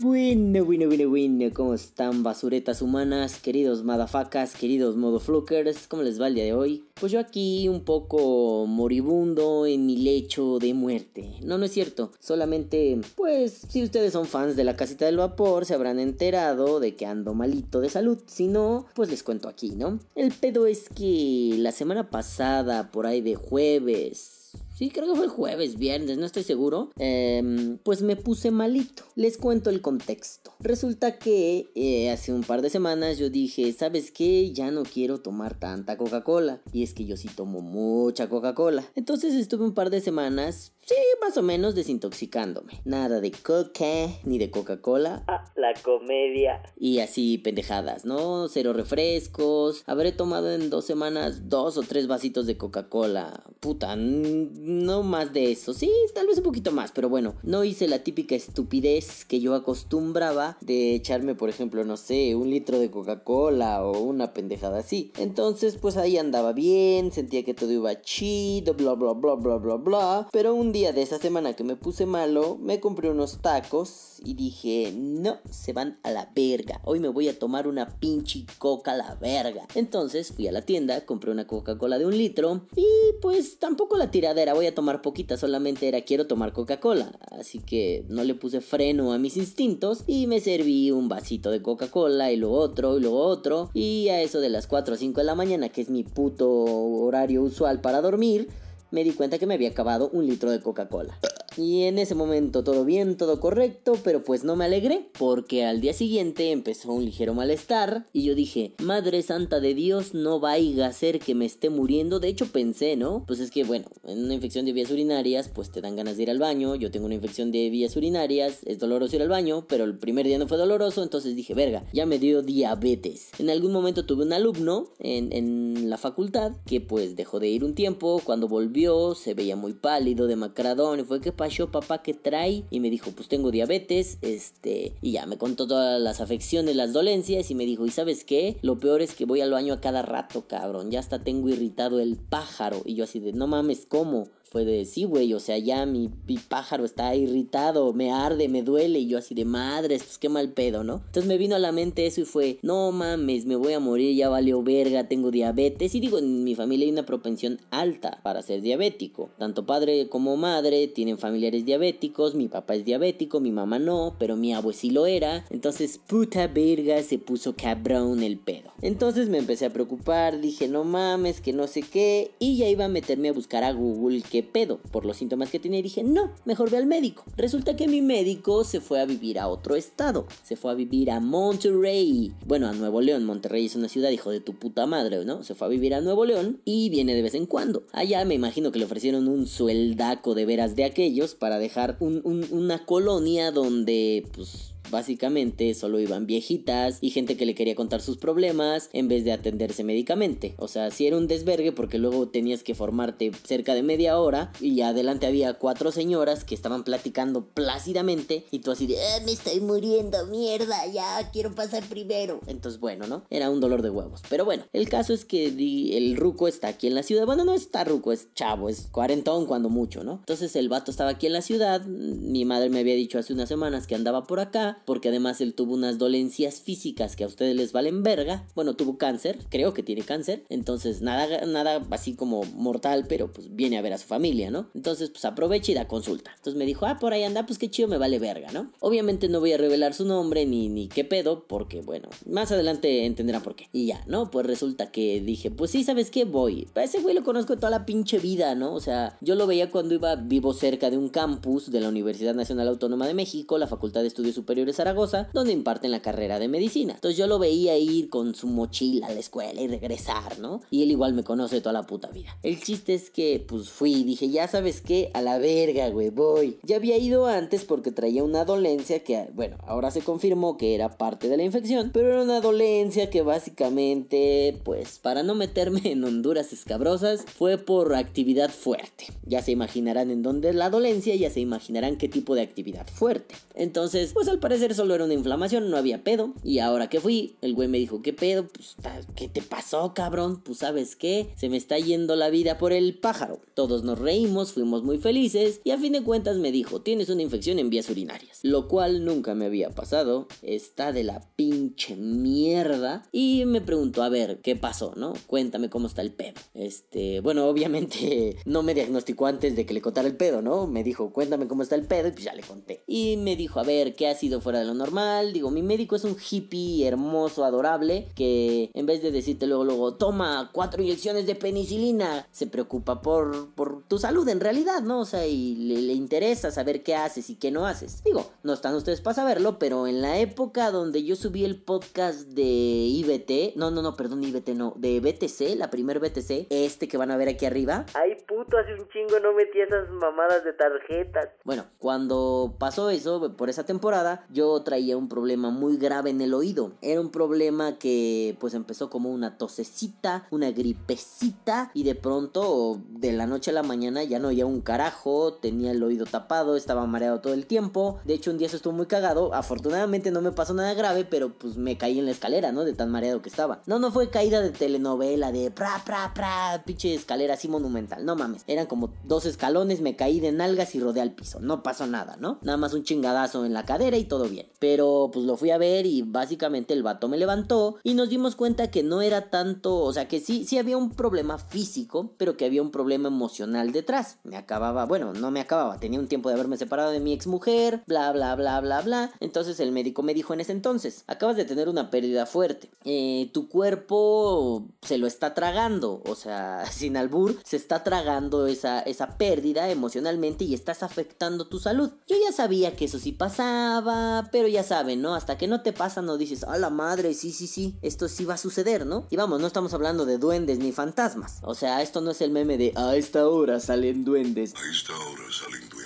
Bueno, bueno, bueno, bueno, ¿cómo están basuretas humanas, queridos madafacas, queridos modoflookers? ¿Cómo les va el día de hoy? Pues yo aquí un poco moribundo en mi lecho de muerte. No, no es cierto. Solamente, pues, si ustedes son fans de la casita del vapor, se habrán enterado de que ando malito de salud. Si no, pues les cuento aquí, ¿no? El pedo es que la semana pasada, por ahí de jueves, Sí, creo que fue el jueves, viernes, no estoy seguro. Em, pues me puse malito. Les cuento el contexto. Resulta que eh, hace un par de semanas yo dije, ¿sabes qué? Ya no quiero tomar tanta Coca-Cola. Y es que yo sí tomo mucha Coca-Cola. Entonces estuve un par de semanas, sí, más o menos desintoxicándome. Nada de coca ni de Coca-Cola. Ah, la comedia. Y así pendejadas, ¿no? Cero refrescos. Habré tomado en dos semanas dos o tres vasitos de Coca-Cola. Puta, no más de eso. Sí, tal vez un poquito más, pero bueno, no hice la típica estupidez que yo acostumbraba de echarme, por ejemplo, no sé, un litro de Coca-Cola o una pendejada así. Entonces, pues ahí andaba bien, sentía que todo iba chido, bla, bla, bla, bla, bla, bla. Pero un día de esa semana que me puse malo, me compré unos tacos y dije, no, se van a la verga. Hoy me voy a tomar una pinche coca a la verga. Entonces fui a la tienda, compré una Coca-Cola de un litro y pues tampoco la tiradera voy a tomar poquita, solamente era quiero tomar Coca-Cola. Así que no le puse freno a mis instintos y me serví un vasito de Coca-Cola y luego otro y luego otro. Y a eso de las 4 o 5 de la mañana, que es mi puto horario usual para dormir, me di cuenta que me había acabado un litro de Coca-Cola. Y en ese momento todo bien, todo correcto, pero pues no me alegré, porque al día siguiente empezó un ligero malestar y yo dije, Madre Santa de Dios, no vaya a ser que me esté muriendo. De hecho pensé, ¿no? Pues es que bueno, en una infección de vías urinarias, pues te dan ganas de ir al baño, yo tengo una infección de vías urinarias, es doloroso ir al baño, pero el primer día no fue doloroso, entonces dije, verga, ya me dio diabetes. En algún momento tuve un alumno en, en la facultad que pues dejó de ir un tiempo, cuando volvió se veía muy pálido, demacradón, y fue que pasó papá que trae y me dijo pues tengo diabetes este y ya me contó todas las afecciones las dolencias y me dijo y sabes qué lo peor es que voy al baño a cada rato cabrón ya hasta tengo irritado el pájaro y yo así de no mames cómo fue de sí, güey, o sea, ya mi, pájaro está irritado, me arde, me duele, y yo así de madres, pues qué mal pedo, ¿no? Entonces me vino a la mente eso y fue, no mames, me voy a morir, ya valió verga, tengo diabetes, y digo, en mi familia hay una propensión alta para ser diabético, tanto padre como madre tienen familiares diabéticos, mi papá es diabético, mi mamá no, pero mi abuelo sí lo era, entonces puta verga se puso cabrón el pedo. Entonces me empecé a preocupar, dije, no mames, que no sé qué, y ya iba a meterme a buscar a Google que pedo por los síntomas que tenía dije, no, mejor ve al médico. Resulta que mi médico se fue a vivir a otro estado, se fue a vivir a Monterrey, bueno, a Nuevo León, Monterrey es una ciudad, hijo de tu puta madre, ¿no? Se fue a vivir a Nuevo León y viene de vez en cuando. Allá me imagino que le ofrecieron un sueldaco de veras de aquellos para dejar una colonia donde, pues, Básicamente solo iban viejitas y gente que le quería contar sus problemas en vez de atenderse médicamente. O sea, si era un desvergue porque luego tenías que formarte cerca de media hora y adelante había cuatro señoras que estaban platicando plácidamente y tú así de, eh, me estoy muriendo, mierda, ya quiero pasar primero. Entonces, bueno, ¿no? Era un dolor de huevos. Pero bueno, el caso es que el ruco está aquí en la ciudad. Bueno, no está ruco, es chavo, es cuarentón cuando mucho, ¿no? Entonces el vato estaba aquí en la ciudad. Mi madre me había dicho hace unas semanas que andaba por acá porque además él tuvo unas dolencias físicas que a ustedes les valen verga. Bueno, tuvo cáncer, creo que tiene cáncer, entonces nada, nada así como mortal, pero pues viene a ver a su familia, ¿no? Entonces pues aprovecha y da consulta. Entonces me dijo, ah, por ahí anda, pues qué chido, me vale verga, ¿no? Obviamente no voy a revelar su nombre ni, ni qué pedo, porque bueno, más adelante entenderán por qué. Y ya, ¿no? Pues resulta que dije, pues sí, ¿sabes qué? Voy. A ese güey lo conozco toda la pinche vida, ¿no? O sea, yo lo veía cuando iba vivo cerca de un campus de la Universidad Nacional Autónoma de México, la Facultad de Estudios Superiores Zaragoza, donde imparten la carrera de medicina. Entonces yo lo veía ir con su mochila a la escuela y regresar, ¿no? Y él igual me conoce toda la puta vida. El chiste es que, pues fui y dije, ya sabes qué, a la verga, güey, voy. Ya había ido antes porque traía una dolencia que, bueno, ahora se confirmó que era parte de la infección, pero era una dolencia que básicamente, pues, para no meterme en Honduras escabrosas, fue por actividad fuerte. Ya se imaginarán en dónde es la dolencia, ya se imaginarán qué tipo de actividad fuerte. Entonces, pues al parecer parecer solo era una inflamación, no había pedo. Y ahora que fui, el güey me dijo, ¿qué pedo? Pues, ¿qué te pasó, cabrón? Pues, ¿sabes qué? Se me está yendo la vida por el pájaro. Todos nos reímos, fuimos muy felices y a fin de cuentas me dijo, tienes una infección en vías urinarias. Lo cual nunca me había pasado. Está de la pinche mierda. Y me preguntó, a ver, ¿qué pasó, no? Cuéntame cómo está el pedo. Este, bueno, obviamente no me diagnosticó antes de que le contara el pedo, ¿no? Me dijo, cuéntame cómo está el pedo y pues ya le conté. Y me dijo, a ver, ¿qué ha sido fuera de lo normal? Digo, mi médico es un hippie hermoso, adorable, que en vez de decirte luego, luego, toma cuatro inyecciones de penicilina, se preocupa por, por tu salud en realidad, ¿no? O sea, y le, le interesa saber qué haces y qué no haces. Digo, no están ustedes para saberlo, pero en la época donde yo subí el podcast de IBT, no, no, no, perdón, IBT no, de BTC, la primer BTC, este que van a ver aquí arriba. Ay, puto, hace un chingo no metí esas mamadas de tarjetas. Bueno, cuando pasó eso, por esa temporada, yo traía un problema muy grave en el oído. Era un problema que pues empezó como una tosecita, una gripecita y de pronto de la noche a la mañana ya no oía un carajo, tenía el oído tapado, estaba mareado todo el tiempo. De hecho un día eso estuvo muy cagado, afortunadamente no me pasó nada grave, pero pues me caí en la escalera, ¿no? De tan mareado que estaba. No, no fue caída de telenovela, de pra, pra, pra, pinche escalera así monumental, no mames. Eran como dos escalones, me caí de nalgas y rodé al piso, no pasó nada, ¿no? Nada más un chingadazo en la cadera y todo bien. Pero pues lo fui a ver y básicamente el vato me levantó y nos dimos cuenta que no era tanto, o sea que sí, sí había un problema físico, pero que había un problema emocional detrás. Me acababa, bueno, no me acababa, tenía un tiempo de haberme separado de mi ex mujer, bla, bla, bla, bla, bla. Entonces el médico me dijo en ese entonces, acabas de tener una pérdida fuerte. Eh, tu cuerpo se lo está tragando, o sea, sin albur, se está tragando esa, esa pérdida emocionalmente y estás afectando tu salud. Yo ya sabía que eso sí pasaba, pero ya saben, ¿no? Hasta que no te pasa no dices, a la madre, sí, sí, sí, esto sí va a suceder, ¿no? Y vamos, no estamos hablando de duendes ni fantasmas. O sea, esto no es el meme de a esta hora salen duendes. A esta hora salen duendes.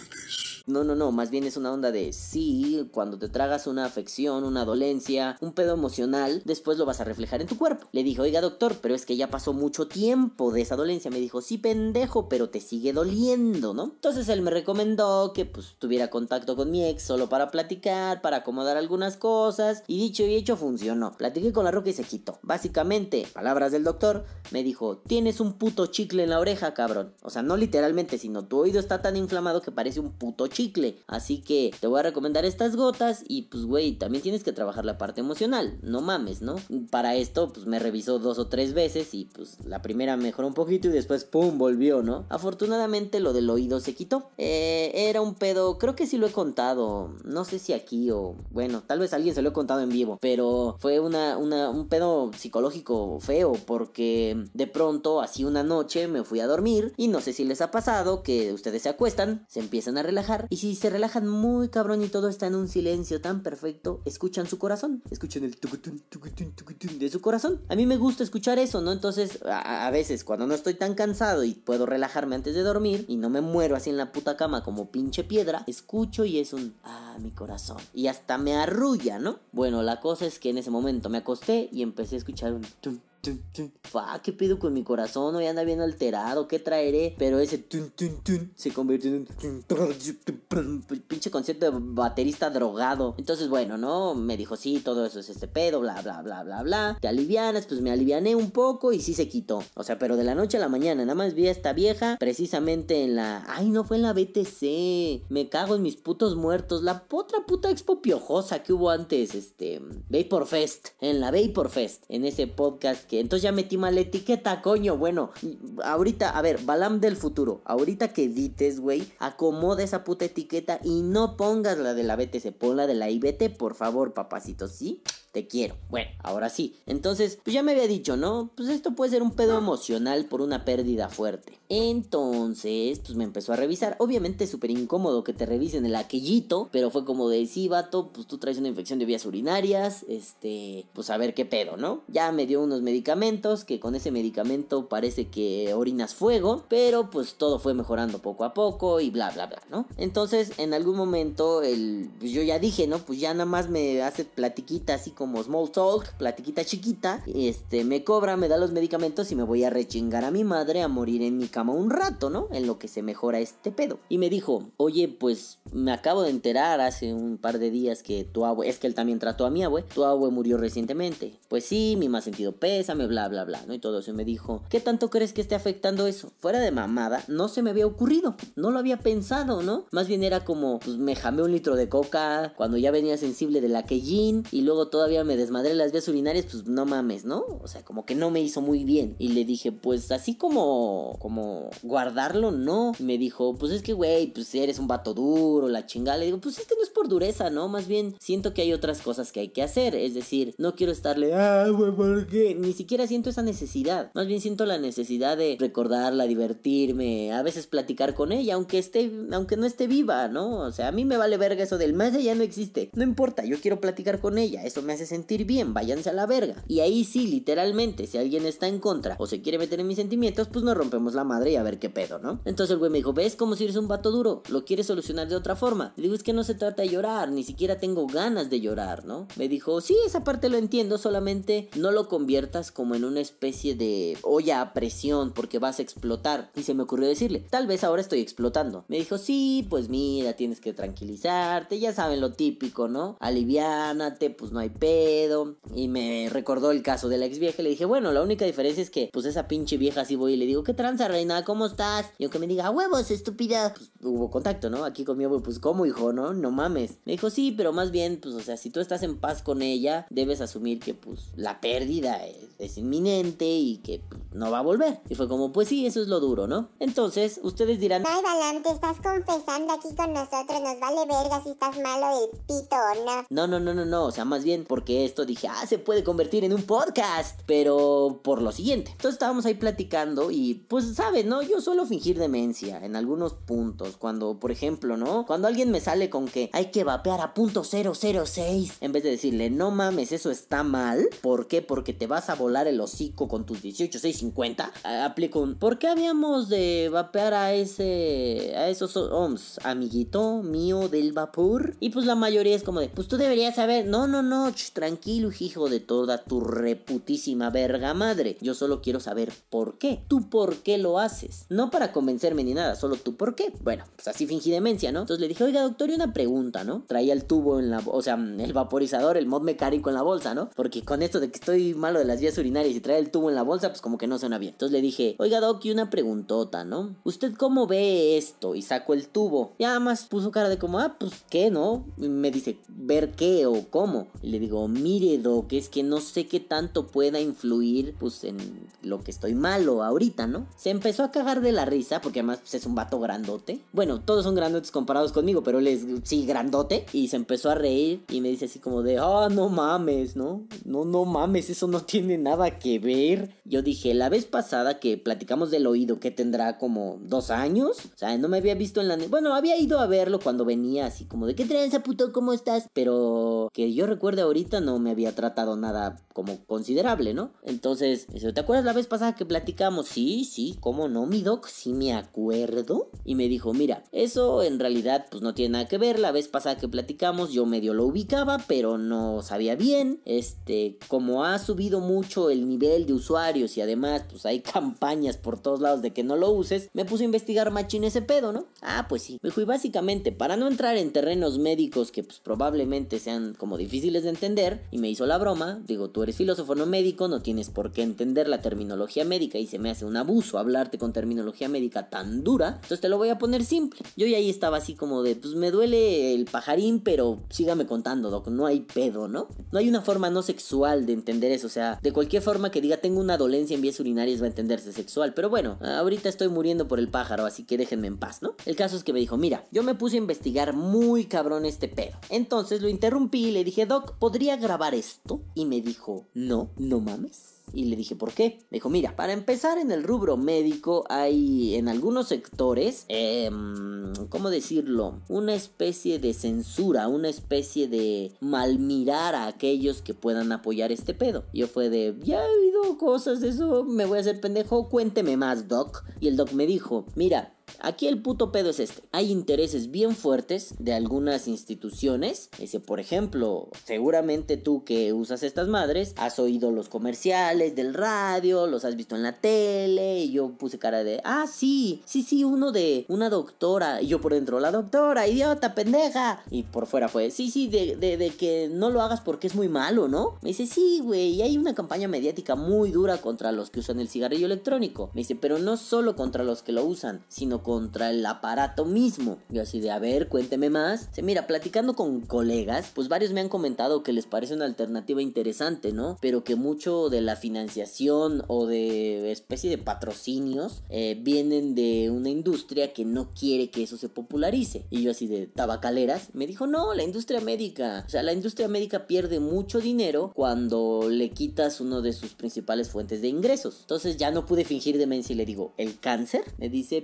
No, no, no, más bien es una onda de sí, cuando te tragas una afección, una dolencia, un pedo emocional, después lo vas a reflejar en tu cuerpo. Le dije, oiga doctor, pero es que ya pasó mucho tiempo de esa dolencia. Me dijo, sí, pendejo, pero te sigue doliendo, ¿no? Entonces él me recomendó que pues tuviera contacto con mi ex solo para platicar, para acomodar algunas cosas, y dicho y hecho funcionó. Platiqué con la roca y se quitó. Básicamente, palabras del doctor, me dijo, tienes un puto chicle en la oreja, cabrón. O sea, no literalmente, sino tu oído está tan inflamado que parece un puto chicle. Así que te voy a recomendar estas gotas y pues güey, también tienes que trabajar la parte emocional. No mames, ¿no? Para esto pues me revisó dos o tres veces y pues la primera mejoró un poquito y después pum, volvió, ¿no? Afortunadamente lo del oído se quitó. Eh, era un pedo, creo que sí lo he contado. No sé si aquí o bueno, tal vez alguien se lo he contado en vivo. Pero fue una, un pedo psicológico feo porque de pronto así una noche me fui a dormir y no sé si les ha pasado que ustedes se acuestan, se empiezan a relajar y si se relajan muy cabrón y todo está en un silencio tan perfecto, escuchan su corazón, escuchan el tucutun, tucutun, tucutun de su corazón. A mí me gusta escuchar eso, ¿no? Entonces, a, a veces cuando no estoy tan cansado y puedo relajarme antes de dormir y no me muero así en la puta cama como pinche piedra, escucho y es un ah, mi corazón. Y hasta me arrulla, ¿no? Bueno, la cosa es que en ese momento me acosté y empecé a escuchar un tum. Fa, ¿qué pido con mi corazón? Hoy anda bien alterado, ¿qué traeré? Pero ese se convirtió en un pinche concierto de baterista drogado. Entonces, bueno, ¿no? Me dijo, sí, todo eso es este pedo, bla, bla, bla, bla, bla. Te alivianas, pues me aliviané un poco y sí se quitó. O sea, pero de la noche a la mañana, nada más vi a esta vieja precisamente en la... Ay, no fue en la BTC. Me cago en mis putos muertos. La otra puta expo piojosa que hubo antes, este... Vapor Fest. En la Vapor Fest. En ese podcast entonces ya metí mal etiqueta, coño. Bueno, ahorita, a ver, Balam del futuro. Ahorita que edites, güey, acomoda esa puta etiqueta y no pongas la de la BTC, pon la de la IBT, por favor, papacito, ¿sí? Te quiero. Bueno, ahora sí. Entonces, pues ya me había dicho, ¿no? Pues esto puede ser un pedo emocional por una pérdida fuerte. Entonces, pues me empezó a revisar. Obviamente súper incómodo que te revisen el aquellito, pero fue como de, sí, vato, pues tú traes una infección de vías urinarias, este, pues a ver qué pedo, ¿no? Ya me dio unos medicamentos, que con ese medicamento parece que orinas fuego, pero pues todo fue mejorando poco a poco y bla, bla, bla, ¿no? Entonces, en algún momento, el, pues yo ya dije, ¿no? Pues ya nada más me hace platiquita así como small talk, platiquita chiquita. Este, me cobra, me da los medicamentos y me voy a rechingar a mi madre a morir en mi cama un rato, ¿no? En lo que se mejora este pedo. Y me dijo, oye, pues me acabo de enterar hace un par de días que tu abue, es que él también trató a mi abue, tu abue murió recientemente. Pues sí, mi más sentido pésame, bla, bla, bla, ¿no? Y todo eso. Y me dijo, ¿qué tanto crees que esté afectando eso? Fuera de mamada, no se me había ocurrido, no lo había pensado, ¿no? Más bien era como, pues me jamé un litro de coca cuando ya venía sensible de la Keijin y luego todavía me desmadré las vías urinarias, pues no mames, ¿no? O sea, como que no me hizo muy bien. Y le dije, pues así como, como guardarlo, no. Y me dijo, pues es que, güey, pues eres un vato duro, la chingada. Le digo, pues es que no es por dureza, ¿no? Más bien siento que hay otras cosas que hay que hacer. Es decir, no quiero estarle, ah, güey, ¿por qué? Ni siquiera siento esa necesidad. Más bien siento la necesidad de recordarla, divertirme, a veces platicar con ella, aunque esté, aunque no esté viva, ¿no? O sea, a mí me vale verga eso del más allá no existe. No importa, yo quiero platicar con ella, eso me hace sentir bien, váyanse a la verga. Y ahí sí, literalmente, si alguien está en contra o se quiere meter en mis sentimientos, pues nos rompemos la madre y a ver qué pedo, ¿no? Entonces el güey me dijo, ¿ves como si eres un vato duro? Lo quieres solucionar de otra forma. Le digo, es que no se trata de llorar, ni siquiera tengo ganas de llorar, ¿no? Me dijo, sí, esa parte lo entiendo, solamente no lo conviertas como en una especie de olla a presión porque vas a explotar. Y se me ocurrió decirle, tal vez ahora estoy explotando. Me dijo, sí, pues mira, tienes que tranquilizarte, ya saben lo típico, ¿no? Aliviánate, pues no hay pedo. Y me recordó el caso de la ex vieja. Le dije, bueno, la única diferencia es que, pues esa pinche vieja así voy y le digo, ¿qué tranza, reina? ¿Cómo estás? Y aunque me diga, huevos, estúpida, pues hubo contacto, ¿no? Aquí conmigo, pues, ¿cómo, hijo, no? No mames. Me dijo, sí, pero más bien, pues, o sea, si tú estás en paz con ella, debes asumir que, pues, la pérdida es, es inminente y que pues, no va a volver. Y fue como, pues sí, eso es lo duro, ¿no? Entonces, ustedes dirán, Ay, Balán, te estás confesando aquí con nosotros. Nos vale verga si estás malo del pito o no. No, no, no, no, no. O sea, más bien porque esto dije, ah, se puede convertir en un podcast. Pero por lo siguiente. Entonces estábamos ahí platicando y pues, ¿saben, no? Yo suelo fingir demencia en algunos puntos. Cuando, por ejemplo, ¿no? Cuando alguien me sale con que hay que vapear a punto 006. En vez de decirle, no mames, eso está mal. ¿Por qué? Porque te vas a volar el hocico con tus 18650. A- Aplico un, ¿por qué habíamos de vapear a ese, a esos ohms, amiguito mío del vapor? Y pues la mayoría es como de, pues tú deberías saber, no, no, no, tranquilo, hijo de toda tu reputísima verga madre. Yo solo quiero saber por qué. Tú por qué lo haces. No para convencerme ni nada, solo tú por qué. Bueno, pues así fingí demencia, ¿no? Entonces le dije, oiga, doctor, y una pregunta, ¿no? Traía el tubo en la, o sea, el vaporizador, el mod mecánico en la bolsa, ¿no? Porque con esto de que estoy malo de las vías urinarias y trae el tubo en la bolsa, pues como que no suena bien. Entonces le dije, oiga, doc, y una preguntota, ¿no? ¿Usted cómo ve esto? Y saco el tubo. Y nada más puso cara de como, ah, pues, ¿qué, no? Y me dice, ¿ver qué o cómo? Y le digo, mire, doc, es que no sé qué tanto pueda influir, pues, en lo que estoy malo ahorita, ¿no? Se empezó a cagar de la risa, porque además pues, es un vato grandote. Bueno, todos son grandotes comparados conmigo, pero él es, sí, grandote. Y se empezó a reír y me dice así como de, ah, no mames, ¿no? No, no mames, eso no tiene nada que ver. Yo dije, la vez pasada que platicamos del oído, que tendrá como dos años. O sea, no me había visto en la... Bueno, había ido a verlo cuando venía así como de, ¿qué tranza, puto? ¿Cómo estás? Pero que yo recuerde ahorita no me había tratado nada como considerable, ¿no? Entonces, ¿te acuerdas la vez pasada que platicamos? Sí, sí, ¿cómo no, mi doc? Sí me acuerdo. Y me dijo, mira, eso en realidad pues no tiene nada que ver. La vez pasada que platicamos yo medio lo ubicaba, pero no sabía bien. Este, como ha subido mucho el nivel de usuarios y además pues hay campañas por todos lados de que no lo uses, me puse a investigar machín ese pedo, ¿no? Ah, pues sí. Me dijo, y básicamente para no entrar en terrenos médicos que pues probablemente sean como difíciles de entender, y me hizo la broma, digo, tú eres filósofo no médico, no tienes por qué entender la terminología médica y se me hace un abuso con terminología médica tan dura, entonces te lo voy a poner simple. Yo ya ahí estaba así como de, pues me duele el pajarín, pero sígame contando, doc, no hay pedo, ¿no? No hay una forma no sexual de entender eso, o sea, de cualquier forma que diga tengo una dolencia en vías urinarias va a entenderse sexual, pero bueno, ahorita estoy muriendo por el pájaro, así que déjenme en paz, ¿no? El caso es que me dijo, mira, yo me puse a investigar muy cabrón este pedo. Entonces lo interrumpí y le dije, Doc, ¿podría grabar esto? Y me dijo, no, no mames. Y le dije, ¿por qué? Me dijo, mira, para empezar en el rubro médico hay en algunos sectores, em, ¿cómo decirlo? Una especie de censura, una especie de malmirar a aquellos que puedan apoyar este pedo. Yo fue de, ya he oído cosas de eso, me voy a hacer pendejo, cuénteme más, Doc. Y el Doc me dijo, mira, Aquí el puto pedo es este. Hay intereses bien fuertes de algunas instituciones. Ese, por ejemplo, seguramente tú que usas estas madres, has oído los comerciales del radio, los has visto en la tele. Y yo puse cara de, ah, sí, sí, sí, uno de una doctora. Y yo por dentro, la doctora, idiota, pendeja. Y por fuera fue, sí, sí, de, de, de que no lo hagas porque es muy malo, ¿no? Me dice, sí, güey, y hay una campaña mediática muy dura contra los que usan el cigarrillo electrónico. Me dice, pero no solo contra los que lo usan, sino contra el aparato mismo. Yo así de, a ver, cuénteme más. Se mira, platicando con colegas, pues varios me han comentado que les parece una alternativa interesante, ¿no? Pero que mucho de la financiación o de especie de patrocinios eh, vienen de una industria que no quiere que eso se popularice. Y yo así de tabacaleras, me dijo, no, la industria médica. O sea, la industria médica pierde mucho dinero cuando le quitas uno de sus principales fuentes de ingresos. Entonces ya no pude fingir demencia y le digo, ¿el cáncer? Me dice,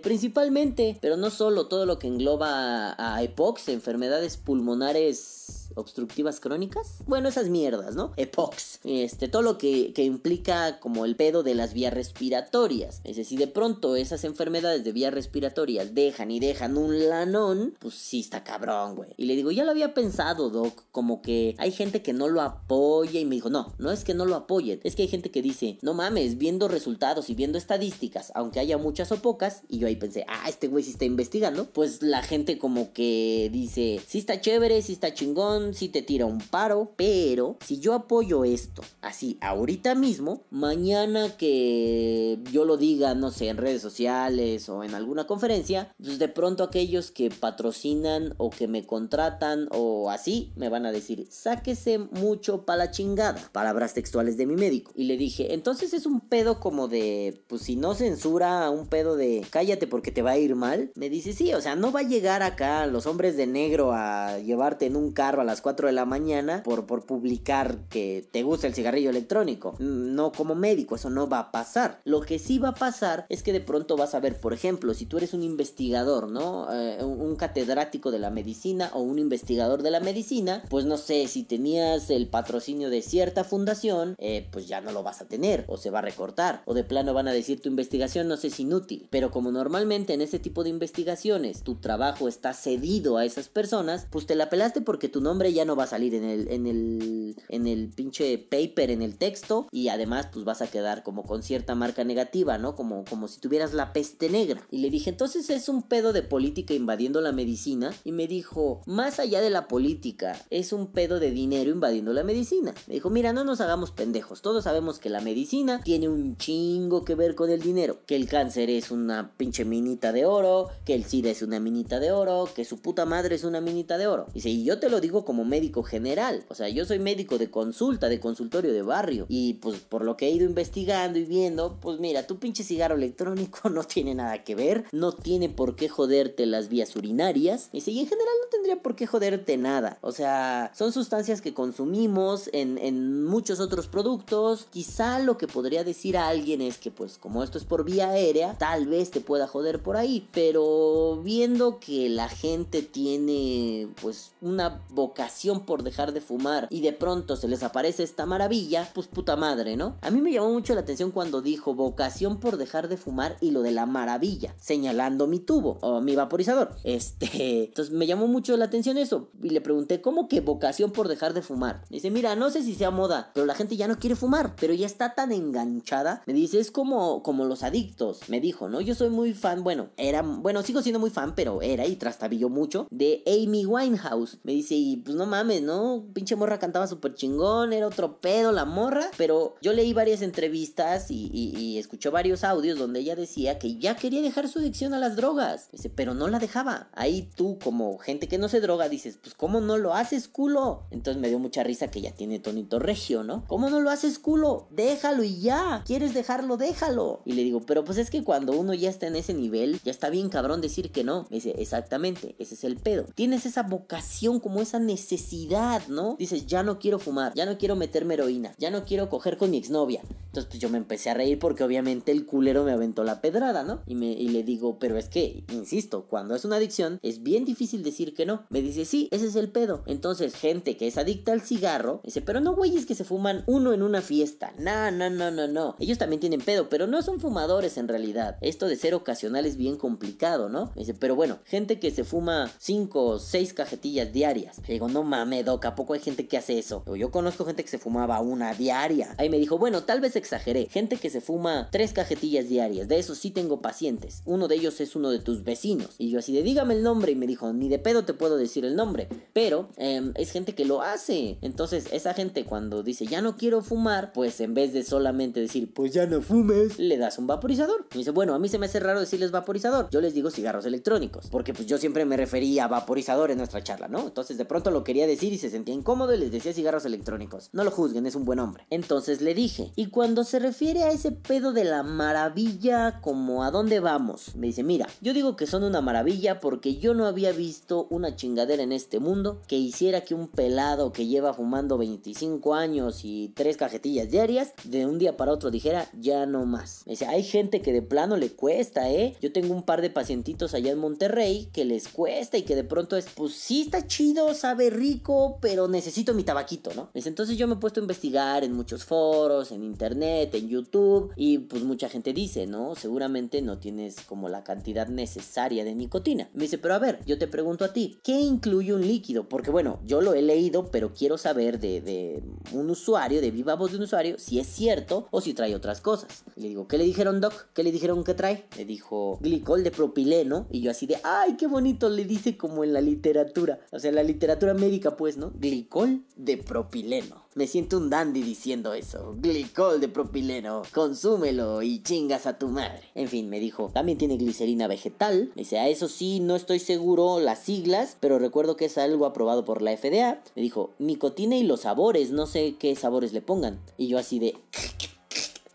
pero no solo todo lo que engloba a EPOX, enfermedades pulmonares obstructivas crónicas. Bueno, esas mierdas, ¿no? EPOX. Este, todo lo que, que implica como el pedo de las vías respiratorias. Es decir, si de pronto esas enfermedades de vías respiratorias dejan y dejan un lanón, pues sí está cabrón, güey. Y le digo, ya lo había pensado, Doc, como que hay gente que no lo apoya y me dijo, no, no es que no lo apoyen, es que hay gente que dice, no mames, viendo resultados y viendo estadísticas, aunque haya muchas o pocas, y yo ahí pensé, ah, este güey sí está investigando, pues la gente como que dice, sí está chévere, sí está chingón, sí te tira un paro, pero si yo apoyo esto así ahorita mismo, mañana que yo lo diga, no sé, en redes sociales o en alguna conferencia, pues de pronto aquellos que patrocinan o que me contratan o así, me van a decir, sáquese mucho para la chingada. Palabras textuales de mi médico. Y le dije, entonces es un pedo como de, pues si no censura, un pedo de cállate porque te va a ir mal. Me dice, sí, o sea, no va a llegar acá los hombres de negro a llevarte en un carro a las 4 de la mañana por, por publicar que te gusta el cigarrillo electrónico. No como médico, eso no va a pasar. Lo que sí va a pasar es que de pronto vas a ver, por ejemplo, si tú eres un investigador, ¿no? Eh, un catedrático de la medicina o un investigador de la medicina, pues no sé, si tenías el patrocinio de cierta fundación, eh, pues ya no lo vas a tener o se va a recortar o de plano van a decir tu investigación no es inútil. Pero como normalmente en ese tipo de investigaciones tu trabajo está cedido a esas personas, pues te la pelaste porque tu nombre ya no va a salir en el, en el, en el pinche paper, en el texto y además pues vas a quedar como con cierta marca negativa, ¿no? Como, como si tuvieras la peste negra. Y le dije, entonces es un pedo de política invadiendo la medicina y me dijo, más allá de la política, es un pedo de dinero invadiendo la medicina. Me dijo, mira, no nos hagamos pendejos, todos sabemos que la medicina tiene un chingo que ver con el dinero, que el cáncer es una pinche minita de oro, que el SIDA es una minita de oro, que su puta madre es una minita de oro. Dice, y yo te lo digo como médico general, o sea, yo soy médico de consulta, de consultorio de barrio, y pues por lo que he ido investigando y viendo, pues mira, tu pinche cigarro electrónico no tiene nada que ver, no tiene por qué joderte las vías urinarias, y en general no tendría por qué joderte nada, o sea, son sustancias que consumimos en, en muchos otros productos, quizá lo que podría decir a alguien es que pues como esto es por vía aérea, tal vez te pueda joder por ahí, pero viendo que la gente tiene pues una vocación por dejar de fumar y de pronto se les aparece esta maravilla, pues puta madre, ¿no? A mí me llamó mucho la atención cuando dijo vocación por dejar de fumar y lo de la maravilla, señalando mi tubo o mi vaporizador. Este, entonces me llamó mucho la atención eso y le pregunté, ¿cómo que vocación por dejar de fumar? dice, mira, no sé si sea moda, pero la gente ya no quiere fumar, pero ya está tan enganchada. Me dice, es como, como los adictos, me dijo, ¿no? Yo soy muy fan, bueno, era, bueno, sigo siendo muy fan, pero era y trastabilló mucho de Amy Winehouse. Me dice, y pues no mames, ¿no? Pinche morra cantaba súper chingón, era otro pedo la morra, pero yo leí varias entrevistas y, y, escuché varios audios donde ella decía que ya quería dejar su adicción a las drogas. Dice, pero no la dejaba. Ahí tú, como gente que no se droga, dices, pues ¿cómo no lo haces, culo? Entonces me dio mucha risa que ya tiene tonito regio, ¿no? ¿Cómo no lo haces, culo? Déjalo y ya. ¿Quieres dejarlo? Déjalo. Y le digo, pero pues es que cuando uno ya está en ese nivel, ya está bien cabrón decir que no. Me dice, exactamente, ese es el pedo. Tienes esa vocación, como esa necesidad necesidad, ¿no? Dices, ya no quiero fumar, ya no quiero meterme heroína, ya no quiero coger con mi exnovia. Entonces, pues yo me empecé a reír porque obviamente el culero me aventó la pedrada, ¿no? Y, me, y le digo, pero es que, insisto, cuando es una adicción, es bien difícil decir que no. Me dice, sí, ese es el pedo. Entonces, gente que es adicta al cigarro, dice, pero no güeyes que se fuman uno en una fiesta. No, no, no, no, no. Ellos también tienen pedo, pero no son fumadores en realidad. Esto de ser ocasional es bien complicado, ¿no? Me dice, pero bueno, gente que se fuma cinco o seis cajetillas diarias. Le digo, no mames, Doc, ¿a poco hay gente que hace eso? Yo conozco gente que se fumaba una diaria. Ahí me dijo, bueno, tal vez exageré. Gente que se fuma tres cajetillas diarias. De eso sí tengo pacientes. Uno de ellos es uno de tus vecinos. Y yo así de, dígame el nombre. Y me dijo, ni de pedo te puedo decir el nombre. Pero em, es gente que lo hace. Entonces, esa gente cuando dice, ya no quiero fumar, pues en vez de solamente decir, pues ya no fumes, le das un vaporizador. Y dice, bueno, a mí se me hace raro decirles vaporizador. Yo les digo cigarros electrónicos. Porque pues yo siempre me refería a vaporizador en nuestra charla, ¿no? Entonces de pronto lo quería decir y se sentía incómodo y les decía cigarros electrónicos. No lo juzguen, es un buen hombre. Entonces le dije, y cuando se refiere a ese pedo de la maravilla, como a dónde vamos, me dice, mira, yo digo que son una maravilla porque yo no había visto una chingadera en este mundo que hiciera que un pelado que lleva fumando 25 años y tres cajetillas diarias, de un día para otro dijera, ya no más. Me dice, hay gente que de plano le cuesta, ¿eh? Yo tengo un par de pacientitos allá en Monterrey que les cuesta y que de pronto es, pues sí está chido, rico, pero necesito mi tabaquito, ¿no? Entonces yo me he puesto a investigar en muchos foros, en internet, en YouTube, y pues mucha gente dice, ¿no? Seguramente no tienes como la cantidad necesaria de nicotina. Me dice, pero a ver, yo te pregunto a ti, ¿qué incluye un líquido? Porque bueno, yo lo he leído, pero quiero saber de, de un usuario, de viva voz de un usuario, si es cierto o si trae otras cosas. Y le digo, ¿qué le dijeron, Doc? ¿Qué le dijeron que trae? Le dijo, glicol de propileno. Y yo así de, ay, qué bonito le dice como en la literatura. O sea, en la literatura médica, pues, ¿no? Glicol de propileno. Me siento un dandy diciendo eso. Glicol de propileno. Consúmelo y chingas a tu madre. En fin, me dijo, también tiene glicerina vegetal. Me dice, a eso sí, no estoy seguro las siglas, pero recuerdo que es algo aprobado por la FDA. Me dijo, nicotina y los sabores, no sé qué sabores le pongan. Y yo así de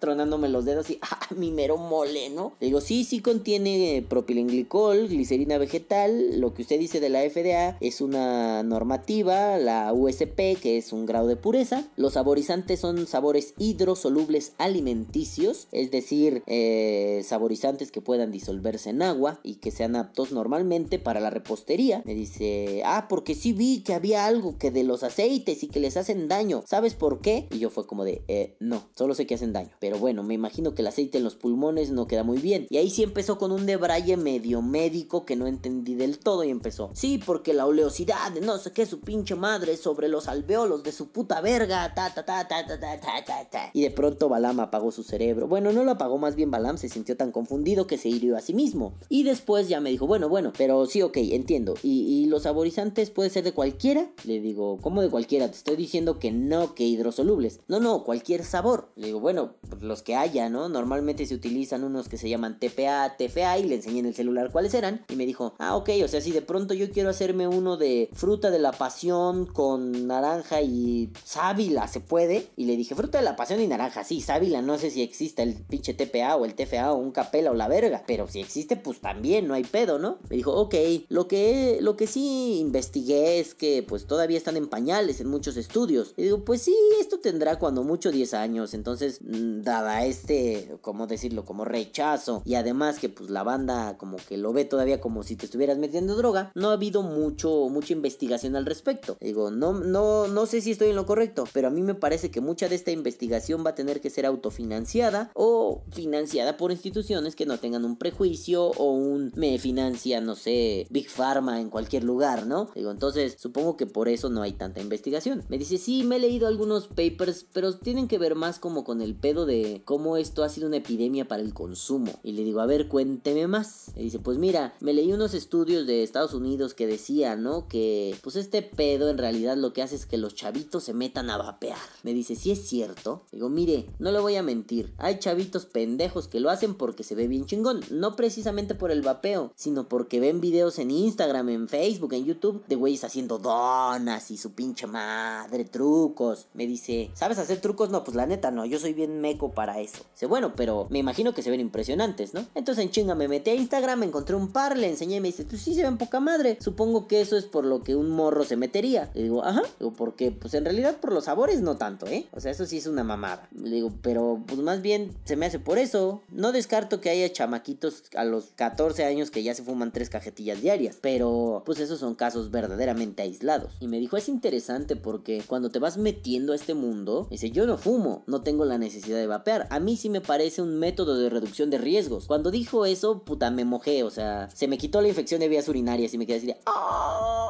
tronándome los dedos y ¡ah! Mi mero mole, ¿no? Le digo, sí, sí contiene propilenglicol, glicerina vegetal. Lo que usted dice de la FDA es una normativa, la USP, que es un grado de pureza. Los saborizantes son sabores hidrosolubles alimenticios, es decir, eh, saborizantes que puedan disolverse en agua y que sean aptos normalmente para la repostería. Me dice, ah, porque sí vi que había algo que de los aceites y que les hacen daño. ¿Sabes por qué? Y yo fue como de, eh, no, solo sé que hacen daño. Pero bueno, me imagino que el aceite en los pulmones no queda muy bien. Y ahí sí empezó con un debraye medio médico que no entendí del todo y empezó. Sí, porque la oleosidad de no sé qué su pinche madre sobre los alveolos de su puta verga. Ta ta ta ta ta ta ta ta. Y de pronto Balam apagó su cerebro. Bueno, no lo apagó, más bien Balam se sintió tan confundido que se hirió a sí mismo. Y después ya me dijo, bueno, bueno, pero sí, ok, entiendo. ¿Y, y los saborizantes puede ser de cualquiera? Le digo, ¿cómo de cualquiera? Te estoy diciendo que no, que hidrosolubles. No, no, cualquier sabor. Le digo, bueno, los que haya, ¿no? Normalmente se utilizan unos que se llaman TPA, TFA y le enseñé en el celular cuáles eran. Y me dijo, ah, ok, o sea, si de pronto yo quiero hacerme uno de fruta de la pasión con naranja y sábila, ¿se puede? Y le dije, fruta de la pasión y naranja, sí, sábila, no sé si existe el pinche TPA o el TFA o un capela o la verga, pero si existe, pues también, no hay pedo, ¿no? Me dijo, ok, lo que, lo que sí investigué es que pues todavía están en pañales en muchos estudios. Y digo, pues sí, esto tendrá cuando mucho 10 años, entonces, mm, dada este, ¿cómo decirlo? Como rechazo. Y además que pues la banda como que lo ve todavía como si te estuvieras metiendo droga. No ha habido mucho, mucha investigación al respecto. Digo, no, no, no sé si estoy en lo correcto, pero a mí me parece que mucha de esta investigación va a tener que ser autofinanciada o financiada por instituciones que no tengan un prejuicio o un me financia, no sé, Big Pharma en cualquier lugar, ¿no? Digo, entonces supongo que por eso no hay tanta investigación. Me dice, sí, me he leído algunos papers, pero tienen que ver más como con el pedo de cómo esto ha sido una epidemia para el consumo. Y le digo, a ver, cuénteme más. Y dice, pues mira, me leí unos estudios de Estados Unidos que decían, ¿no? Que pues este pedo en realidad lo que hace es que los chavitos se metan a vapear. Me dice, si es cierto. Digo, mire, no le voy a mentir. Hay chavitos pendejos que lo hacen porque se ve bien chingón. No precisamente por el vapeo, sino porque ven videos en Instagram, en Facebook, en YouTube de güeyes haciendo donas y su pinche madre, trucos. Me dice, ¿sabes hacer trucos? No, pues la neta no, yo soy bien meco para eso. Dice, bueno, pero me imagino que se ven impresionantes, ¿no? Entonces en chinga me metí a Instagram, me encontré un par, le enseñé y me dice, pues sí se ven poca madre. Supongo que eso es por lo que un morro se metería. Le digo, ajá. Digo, porque pues en realidad por los sabores no tanto, ¿eh? O sea, eso sí es una mamada. Le digo, pero pues más bien se me hace por eso. No descarto que haya chamaquitos a los 14 años que ya se fuman tres cajetillas diarias. Pero pues esos son casos verdaderamente aislados. Y me dijo, es interesante porque cuando te vas metiendo a este mundo, dice, yo no fumo, no tengo la necesidad de A mí sí me parece un método de reducción de riesgos. Cuando dijo eso, puta, me mojé, o sea, se me quitó la infección de vías urinarias y me quedé así de... ¡Oh!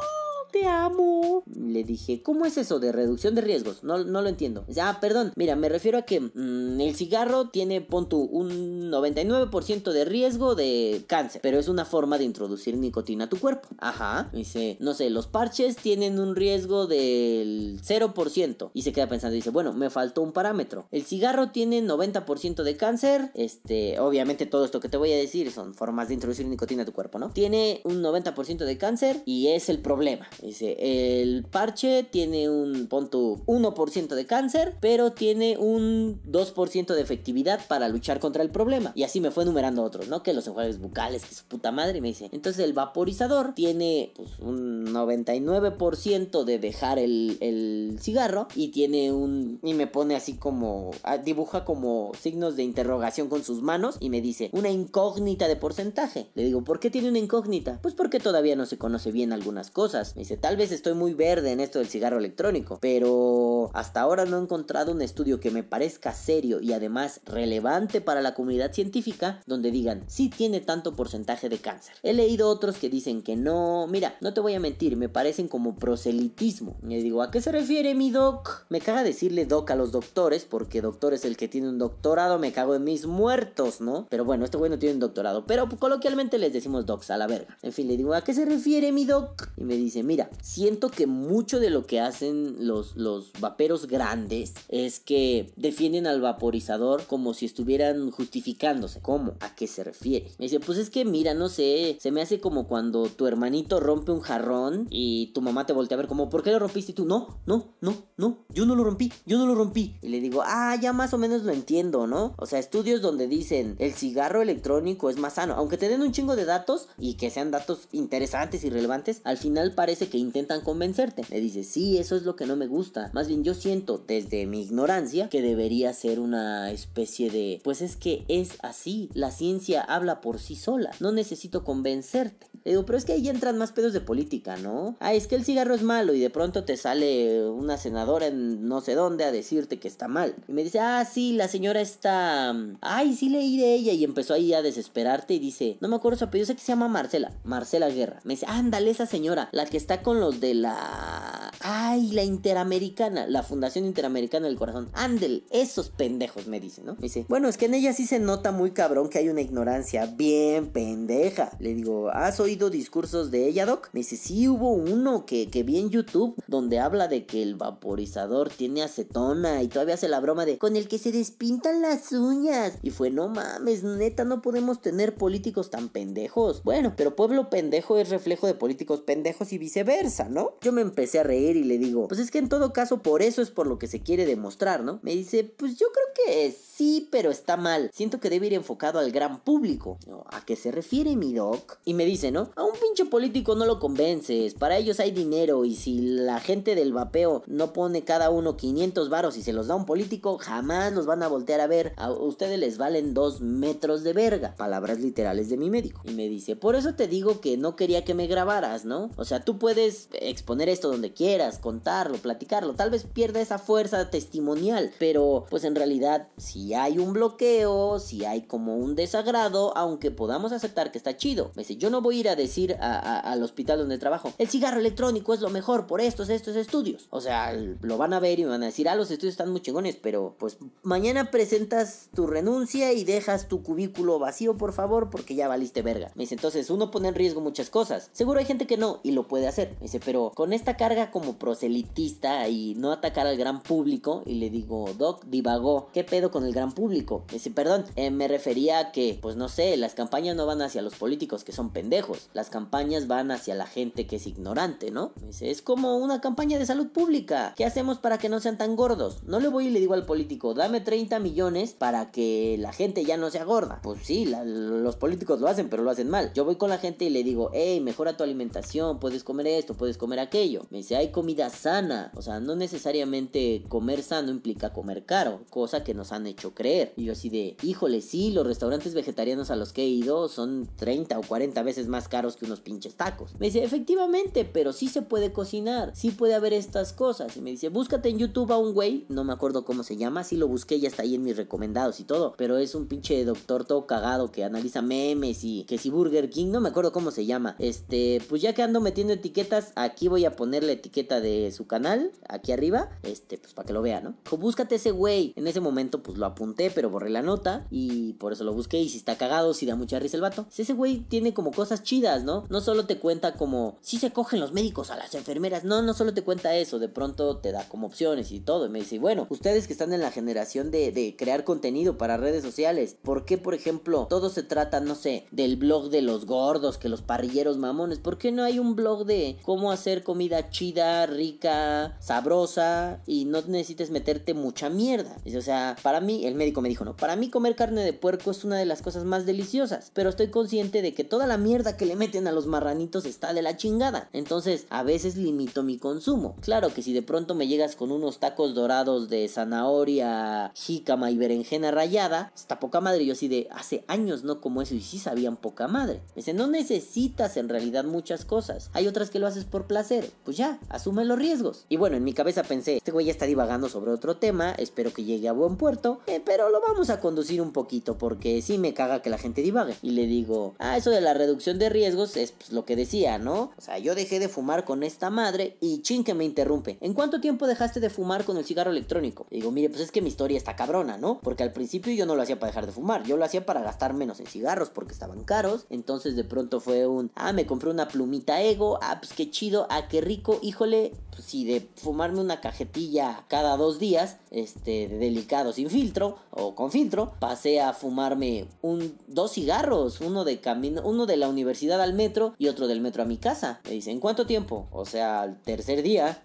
Te amo. Le dije, ¿cómo es eso de reducción de riesgos? No, no lo entiendo. ah, perdón, mira, me refiero a que mm, el cigarro tiene, pon tú, un 99% de riesgo de cáncer, pero es una forma de introducir nicotina a tu cuerpo. Ajá. Dice, no sé, los parches tienen un riesgo del 0%. Y se queda pensando, dice, bueno, me faltó un parámetro. El cigarro tiene 90% de cáncer. Este, obviamente todo esto que te voy a decir son formas de introducir nicotina a tu cuerpo, ¿no? Tiene un 90% de cáncer y es el problema. Dice, el parche tiene un punto 1% de cáncer, pero tiene un 2% de efectividad para luchar contra el problema. Y así me fue enumerando otros, ¿no? Que los enjuagues bucales, que su puta madre. me dice, entonces el vaporizador tiene pues, un 99% de dejar el, el cigarro y tiene un... Y me pone así como... Ah, dibuja como signos de interrogación con sus manos y me dice, una incógnita de porcentaje. Le digo, ¿por qué tiene una incógnita? Pues porque todavía no se conoce bien algunas cosas. Me dice, tal vez estoy muy verde en esto del cigarro electrónico, pero hasta ahora no he encontrado un estudio que me parezca serio y además relevante para la comunidad científica donde digan, sí tiene tanto porcentaje de cáncer. He leído otros que dicen que no, mira, no te voy a mentir, me parecen como proselitismo. Y digo, ¿a qué se refiere mi doc? Me caga decirle doc a los doctores, porque doctor es el que tiene un doctorado, me cago en mis muertos, ¿no? Pero bueno, este güey no tiene un doctorado, pero coloquialmente les decimos docs a la verga. En fin, le digo, ¿a qué se refiere mi doc? Y me dice, mira, siento que mucho de lo que hacen los, los vaperos grandes es que defienden al vaporizador como si estuvieran justificándose. ¿Cómo? ¿A qué se refiere? Me dice, pues es que mira, no sé, se me hace como cuando tu hermanito rompe un jarrón y tu mamá te voltea a ver como, ¿por qué lo rompiste? Y tú, no, no, no, no, yo no lo rompí, yo no lo rompí. Y le digo, ah, ya más o menos lo entiendo, ¿no? O sea, estudios donde dicen, el cigarro electrónico es más sano, aunque te den un chingo de datos y que sean datos interesantes y relevantes, al final parece que intentan convencerte. Le dice, sí, eso es lo que no me gusta. Más bien yo siento desde mi ignorancia que debería ser una especie de, pues es que es así, la ciencia habla por sí sola, no necesito convencerte. Le digo, pero es que ahí entran más pedos de política, ¿no? Ah, es que el cigarro es malo y de pronto te sale una senadora en no sé dónde a decirte que está mal. Y me dice, ah, sí, la señora está... Ay, sí leí de ella y empezó ahí a desesperarte y dice, no me acuerdo su apellido, sé que se llama Marcela, Marcela Guerra. Me dice, ándale esa señora, la que está con los de la... Ay, la Interamericana, la Fundación Interamericana del Corazón. Ándel, esos pendejos, me dice, ¿no? Dice, bueno, es que en ella sí se nota muy cabrón que hay una ignorancia bien pendeja. Le digo, ¿has oído discursos de ella, Doc? Me dice, sí, hubo uno que, que vi en YouTube donde habla de que el vaporizador tiene acetona y todavía hace la broma de con el que se despintan las uñas. Y fue, no mames, neta, no podemos tener políticos tan pendejos. Bueno, pero pueblo pendejo es reflejo de políticos pendejos y viceversa, ¿no? Yo me empecé a reír y le digo, pues es que en todo caso por eso es por lo que se quiere demostrar, ¿no? Me dice, pues yo creo que sí, pero está mal. Siento que debe ir enfocado al gran público. ¿A qué se refiere mi doc? Y me dice, ¿no? A un pinche político no lo convences. Para ellos hay dinero y si la gente del vapeo no pone cada uno 500 varos y se los da un político, jamás los van a voltear a ver. A ustedes les valen dos metros de verga. Palabras literales de mi médico. Y me dice, por eso te digo que no quería que me grabaras, ¿no? O sea, tú puedes exponer esto donde quieras, contarlo, platicarlo. Tal vez pierda esa fuerza testimonial. Pero pues en realidad, si hay un bloqueo, si hay como un desagrado, aunque podamos aceptar que está chido. Me dice, yo no voy a ir a decir al hospital donde trabajo, el cigarro electrónico es lo mejor por estos, estos estudios. O sea, lo van a ver y me van a decir, ah, los estudios están muy chingones, pero pues mañana presentas tu renuncia y dejas tu cubículo vacío, por favor, porque ya valiste verga. Me dice, entonces uno pone en riesgo muchas cosas. Seguro hay gente que no y lo puede hacer hacer. Dice, pero con esta carga como proselitista y no atacar al gran público. Y le digo, Doc, divagó. ¿Qué pedo con el gran público? Me dice, perdón, eh, me refería a que, pues no sé, las campañas no van hacia los políticos que son pendejos. Las campañas van hacia la gente que es ignorante, ¿no? Me dice, es como una campaña de salud pública. ¿Qué hacemos para que no sean tan gordos? No le voy y le digo al político, dame 30 millones para que la gente ya no sea gorda. Pues sí, los políticos lo hacen, pero lo hacen mal. Yo voy con la gente y le digo, hey, mejora tu alimentación, puedes comer esto, puedes comer aquello. Me dice, hay comida sana. O sea, no necesariamente comer sano implica comer caro, cosa que nos han hecho creer. Y yo así de, híjole, sí, los restaurantes vegetarianos a los que he ido son 30 o 40 veces más caros que unos pinches tacos. Me dice, efectivamente, pero sí se puede cocinar, sí puede haber estas cosas. Y me dice, búscate en YouTube a un güey, no me acuerdo cómo se llama, sí lo busqué, ya está ahí en mis recomendados y todo, pero es un pinche doctor todo cagado que analiza memes y que si Burger King, no me acuerdo cómo se llama. Este, pues ya que ando metiendo etiquetas, aquí voy a poner la etiqueta de su canal, aquí arriba, este, pues para que lo vea, ¿no? Búscate ese güey. En ese momento, pues lo apunté, pero borré la nota y por eso lo busqué. Y si está cagado, si da mucha risa el vato. Ese güey tiene como cosas chidas, ¿no? No solo te cuenta como, si se cogen los médicos a las enfermeras, no, no solo te cuenta eso, de pronto te da como opciones y todo. Y me dice, bueno, ustedes que están en la generación de, de crear contenido para redes sociales, ¿por qué, por ejemplo, todo se trata, no sé, del blog de los gordos, que los parrilleros mamones? ¿Por qué no hay un blog de cómo hacer comida chida, rica, sabrosa y no necesites meterte mucha mierda? O sea, para mí, el médico me dijo, no, para mí comer carne de puerco es una de las cosas más deliciosas, pero estoy consciente de que toda la mierda que le meten a los marranitos está de la chingada. Entonces, a veces limito mi consumo. Claro que si de pronto me llegas con unos tacos dorados de zanahoria, jícama y berenjena rayada, está poca madre. Yo así de hace años no como eso y sí sabían poca madre. Dice, no necesitas en realidad muchas cosas. Hay otras que lo haces por placer. Pues ya, asume los riesgos. Y bueno, en mi cabeza pensé, este güey ya está divagando sobre otro tema, espero que llegue a buen puerto, eh, pero lo vamos a conducir un poquito porque sí me caga que la gente divague. Y le digo, ah, eso de la reducción de riesgos es pues, lo que decía, ¿no? O sea, yo dejé de fumar con esta madre y chin que me interrumpe. ¿En cuánto tiempo dejaste de fumar con el cigarro electrónico? Le digo, mire, pues es que mi historia está cabrona, ¿no? Porque al principio yo no lo hacía para dejar de fumar, yo lo hacía para gastar menos en cigarros porque estaban caros. Entonces de pronto fue un, ah, me compré una plumita ego, ah, pues qué chido, ah, qué rico, híjole, pues sí, de fumarme una cajetilla cada dos días, este, de delicado sin filtro o con filtro, pasé a fumarme un, dos cigarros, uno de camino, uno de la universidad al metro y otro del metro a mi casa. Me dice, ¿en cuánto tiempo? O sea, al tercer día,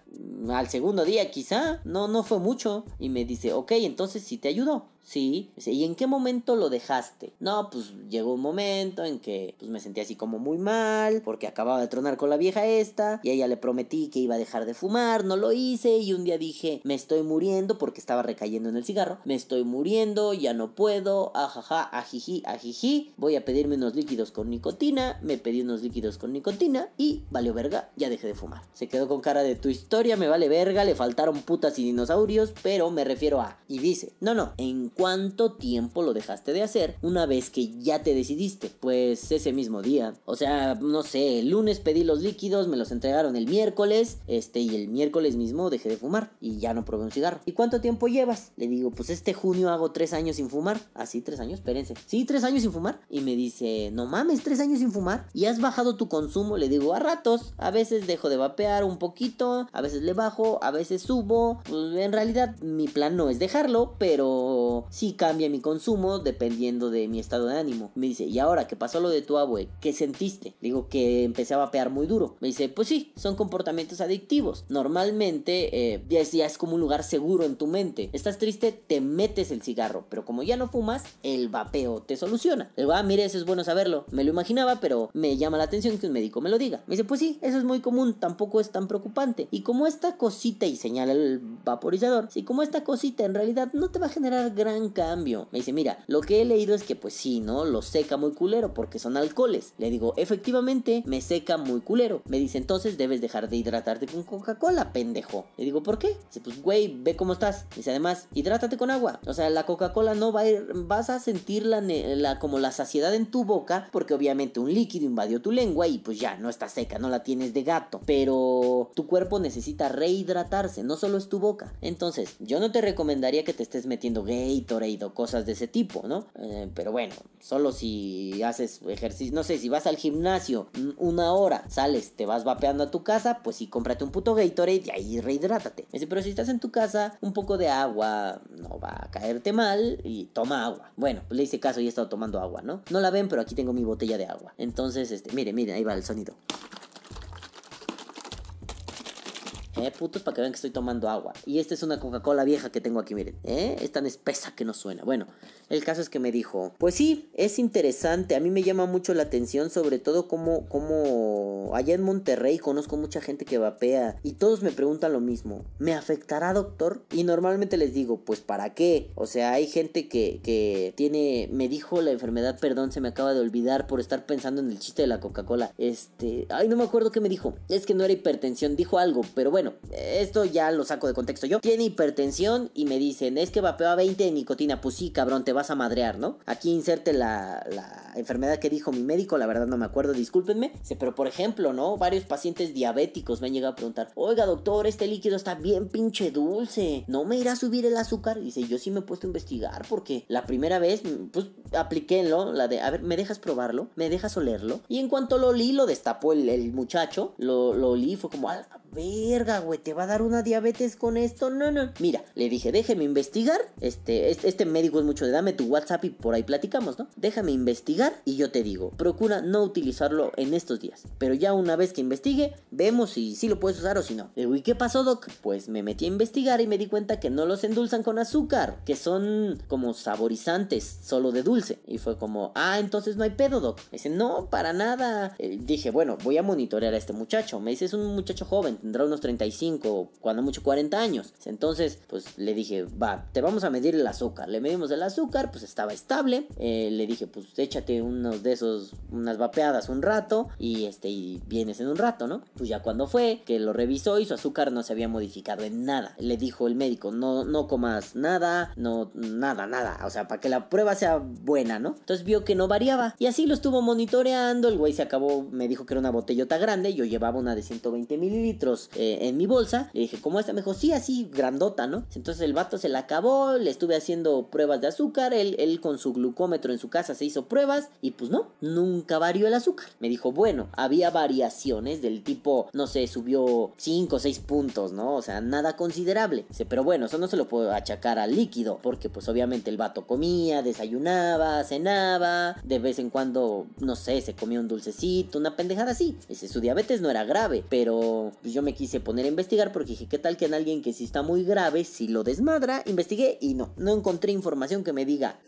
al segundo día quizá, no, no fue mucho. Y me dice, ok, entonces sí te ayudó. Sí, ¿y en qué momento lo dejaste? No, pues llegó un momento en que pues, me sentí así como muy mal, porque acababa de tronar con la vieja esta, y a ella le prometí que iba a dejar de fumar, no lo hice, y un día dije, me estoy muriendo porque estaba recayendo en el cigarro, me estoy muriendo, ya no puedo, ajaja, ajiji, ajiji, voy a pedirme unos líquidos con nicotina, me pedí unos líquidos con nicotina, y valió verga, ya dejé de fumar. Se quedó con cara de tu historia, me vale verga, le faltaron putas y dinosaurios, pero me refiero a, y dice, no, no, en cuánto tiempo lo dejaste de hacer una vez que ya te decidiste. Pues ese mismo día. O sea, no sé, el lunes pedí los líquidos, me los entregaron el miércoles, este, y el miércoles mismo dejé de fumar y ya no probé un cigarro. ¿Y cuánto tiempo llevas? Le digo, pues este junio hago tres años sin fumar. Así, ¿Ah, tres años, espérense. Sí, tres años sin fumar. Y me dice, no mames, tres años sin fumar. ¿Y has bajado tu consumo? Le digo, a ratos. A veces dejo de vapear un poquito, a veces le bajo, a veces subo. Pues en realidad mi plan no es dejarlo, pero sí cambia mi consumo dependiendo de mi estado de ánimo. Me dice, ¿y ahora qué pasó lo de tu abue? ¿Qué sentiste? Digo que empecé a vapear muy duro. Me dice, pues sí, son comportamientos adictivos. Normalmente eh, ya, es, como un lugar seguro en tu mente. Estás triste, te metes el cigarro, pero como ya no fumas, el vapeo te soluciona. Le digo, ah, mire, eso es bueno saberlo. Me lo imaginaba, pero me llama la atención que un médico me lo diga. Me dice, pues sí, eso es muy común, tampoco es tan preocupante. Y como esta cosita, y señala el vaporizador, si como esta cosita en realidad no te va a generar gran cambio. Me dice, mira, lo que he leído es que pues sí, ¿no? Lo seca muy culero porque son alcoholes. Le digo, efectivamente, me seca muy culero. Me dice, entonces debes dejar de hidratarte con Coca-Cola, pendejo. Le digo, ¿por qué? Dice, pues güey, ve cómo estás. Dice, además, hidrátate con agua. O sea, la Coca-Cola no va a ir, vas a sentir la, como la saciedad en tu boca porque obviamente un líquido invadió tu lengua y pues ya, no está seca, no la tienes de gato. Pero tu cuerpo necesita rehidratarse, no solo es tu boca. Entonces, yo no te recomendaría que te estés metiendo Gatorade o cosas de ese tipo, ¿no? Eh, pero bueno, solo si haces ejercicio, no sé, si vas al gimnasio una hora, sales, te vas vapeando a tu casa, pues sí, cómprate un puto Gatorade y ahí rehidrátate. Dice, pero si estás en tu casa, un poco de agua no va a caerte mal y toma agua. Bueno, pues le hice caso y he estado tomando agua, ¿no? No la ven, pero aquí tengo mi botella de agua. Entonces, este, mire, mire, ahí va el sonido. Eh, putos, para que vean que estoy tomando agua. Y esta es una Coca-Cola vieja que tengo aquí, miren. ¿Eh? Es tan espesa que no suena. Bueno, el caso es que me dijo, pues sí, es interesante. A mí me llama mucho la atención, sobre todo como, como allá en Monterrey conozco mucha gente que vapea. Y todos me preguntan lo mismo. ¿Me afectará, doctor? Y normalmente les digo, pues ¿para qué? O sea, hay gente que, que tiene, me dijo la enfermedad, perdón, se me acaba de olvidar por estar pensando en el chiste de la Coca-Cola. Este, ay, no me acuerdo qué me dijo. Es que no era hipertensión, dijo algo, pero bueno esto ya lo saco de contexto yo. Tiene hipertensión y me dicen, es que vapeo a 20 de nicotina. Pues sí, cabrón, te vas a madrear, ¿no? Aquí inserte la, la enfermedad que dijo mi médico, la verdad no me acuerdo, discúlpenme. Pero por ejemplo, ¿no? Varios pacientes diabéticos me han llegado a preguntar, oiga doctor, este líquido está bien pinche dulce, ¿no me irá a subir el azúcar? Dice, yo sí me he puesto a investigar porque la primera vez, pues apliquélo, la de, a ver, ¿me dejas probarlo? ¿Me dejas olerlo? Y en cuanto lo olí, lo destapó el, muchacho, lo, lo olí, fue como, a verga, güey, ¿te va a dar una diabetes con esto? No, no. Mira, le dije, déjeme investigar. Este, este, este, médico es mucho de dame tu WhatsApp y por ahí platicamos, ¿no? Déjame investigar y yo te digo, procura no utilizarlo en estos días. Pero ya una vez que investigue, vemos si sí lo puedes usar o si no. ¿y qué pasó, Doc? Pues me metí a investigar y me di cuenta que no los endulzan con azúcar, que son como saborizantes, solo de dulce. Y fue como, ah, entonces no hay pedo, Doc. Me dice, no, para nada. Eh, dije, bueno, voy a monitorear a este muchacho. Me dice, es un muchacho joven, tendrá unos 35, cuando mucho 40 años. Entonces, pues le dije, va, te vamos a medir el azúcar. Le medimos el azúcar, pues estaba estable. Eh, le dije, pues échate unos de esos, unas vapeadas un rato y este, y vienes en un rato, ¿no? Pues ya cuando fue, que lo revisó y su azúcar no se había modificado en nada. Le dijo el médico, no, no comas nada, no, nada, nada. O sea, para que la prueba sea buena, ¿no? Entonces vio que no variaba y así lo estuvo monitoreando. El güey se acabó, me dijo que era una botellota grande. Yo llevaba una de 120 mililitros eh, en mi bolsa. Le dije, ¿cómo está? Me dijo, sí, así, grandota, ¿no? Entonces el vato se la acabó, le estuve haciendo pruebas de azúcar. Él, él con su glucómetro en su casa se hizo pruebas y pues no, nunca varió el azúcar. Me dijo, bueno, había variaciones del tipo, no sé, subió 5 o 6 puntos, ¿no? O sea, nada considerable. Pero bueno, eso no se lo puedo achacar al líquido, porque pues obviamente el vato comía, desayunaba, cenaba, de vez en cuando, no sé, se comía un dulcecito, una pendejada así. Dice, su diabetes no era grave, pero pues, yo me quise poner a investigar porque dije, ¿qué tal que en alguien que sí está muy grave, si lo desmadra? Investigué y no, no encontré información que me diga,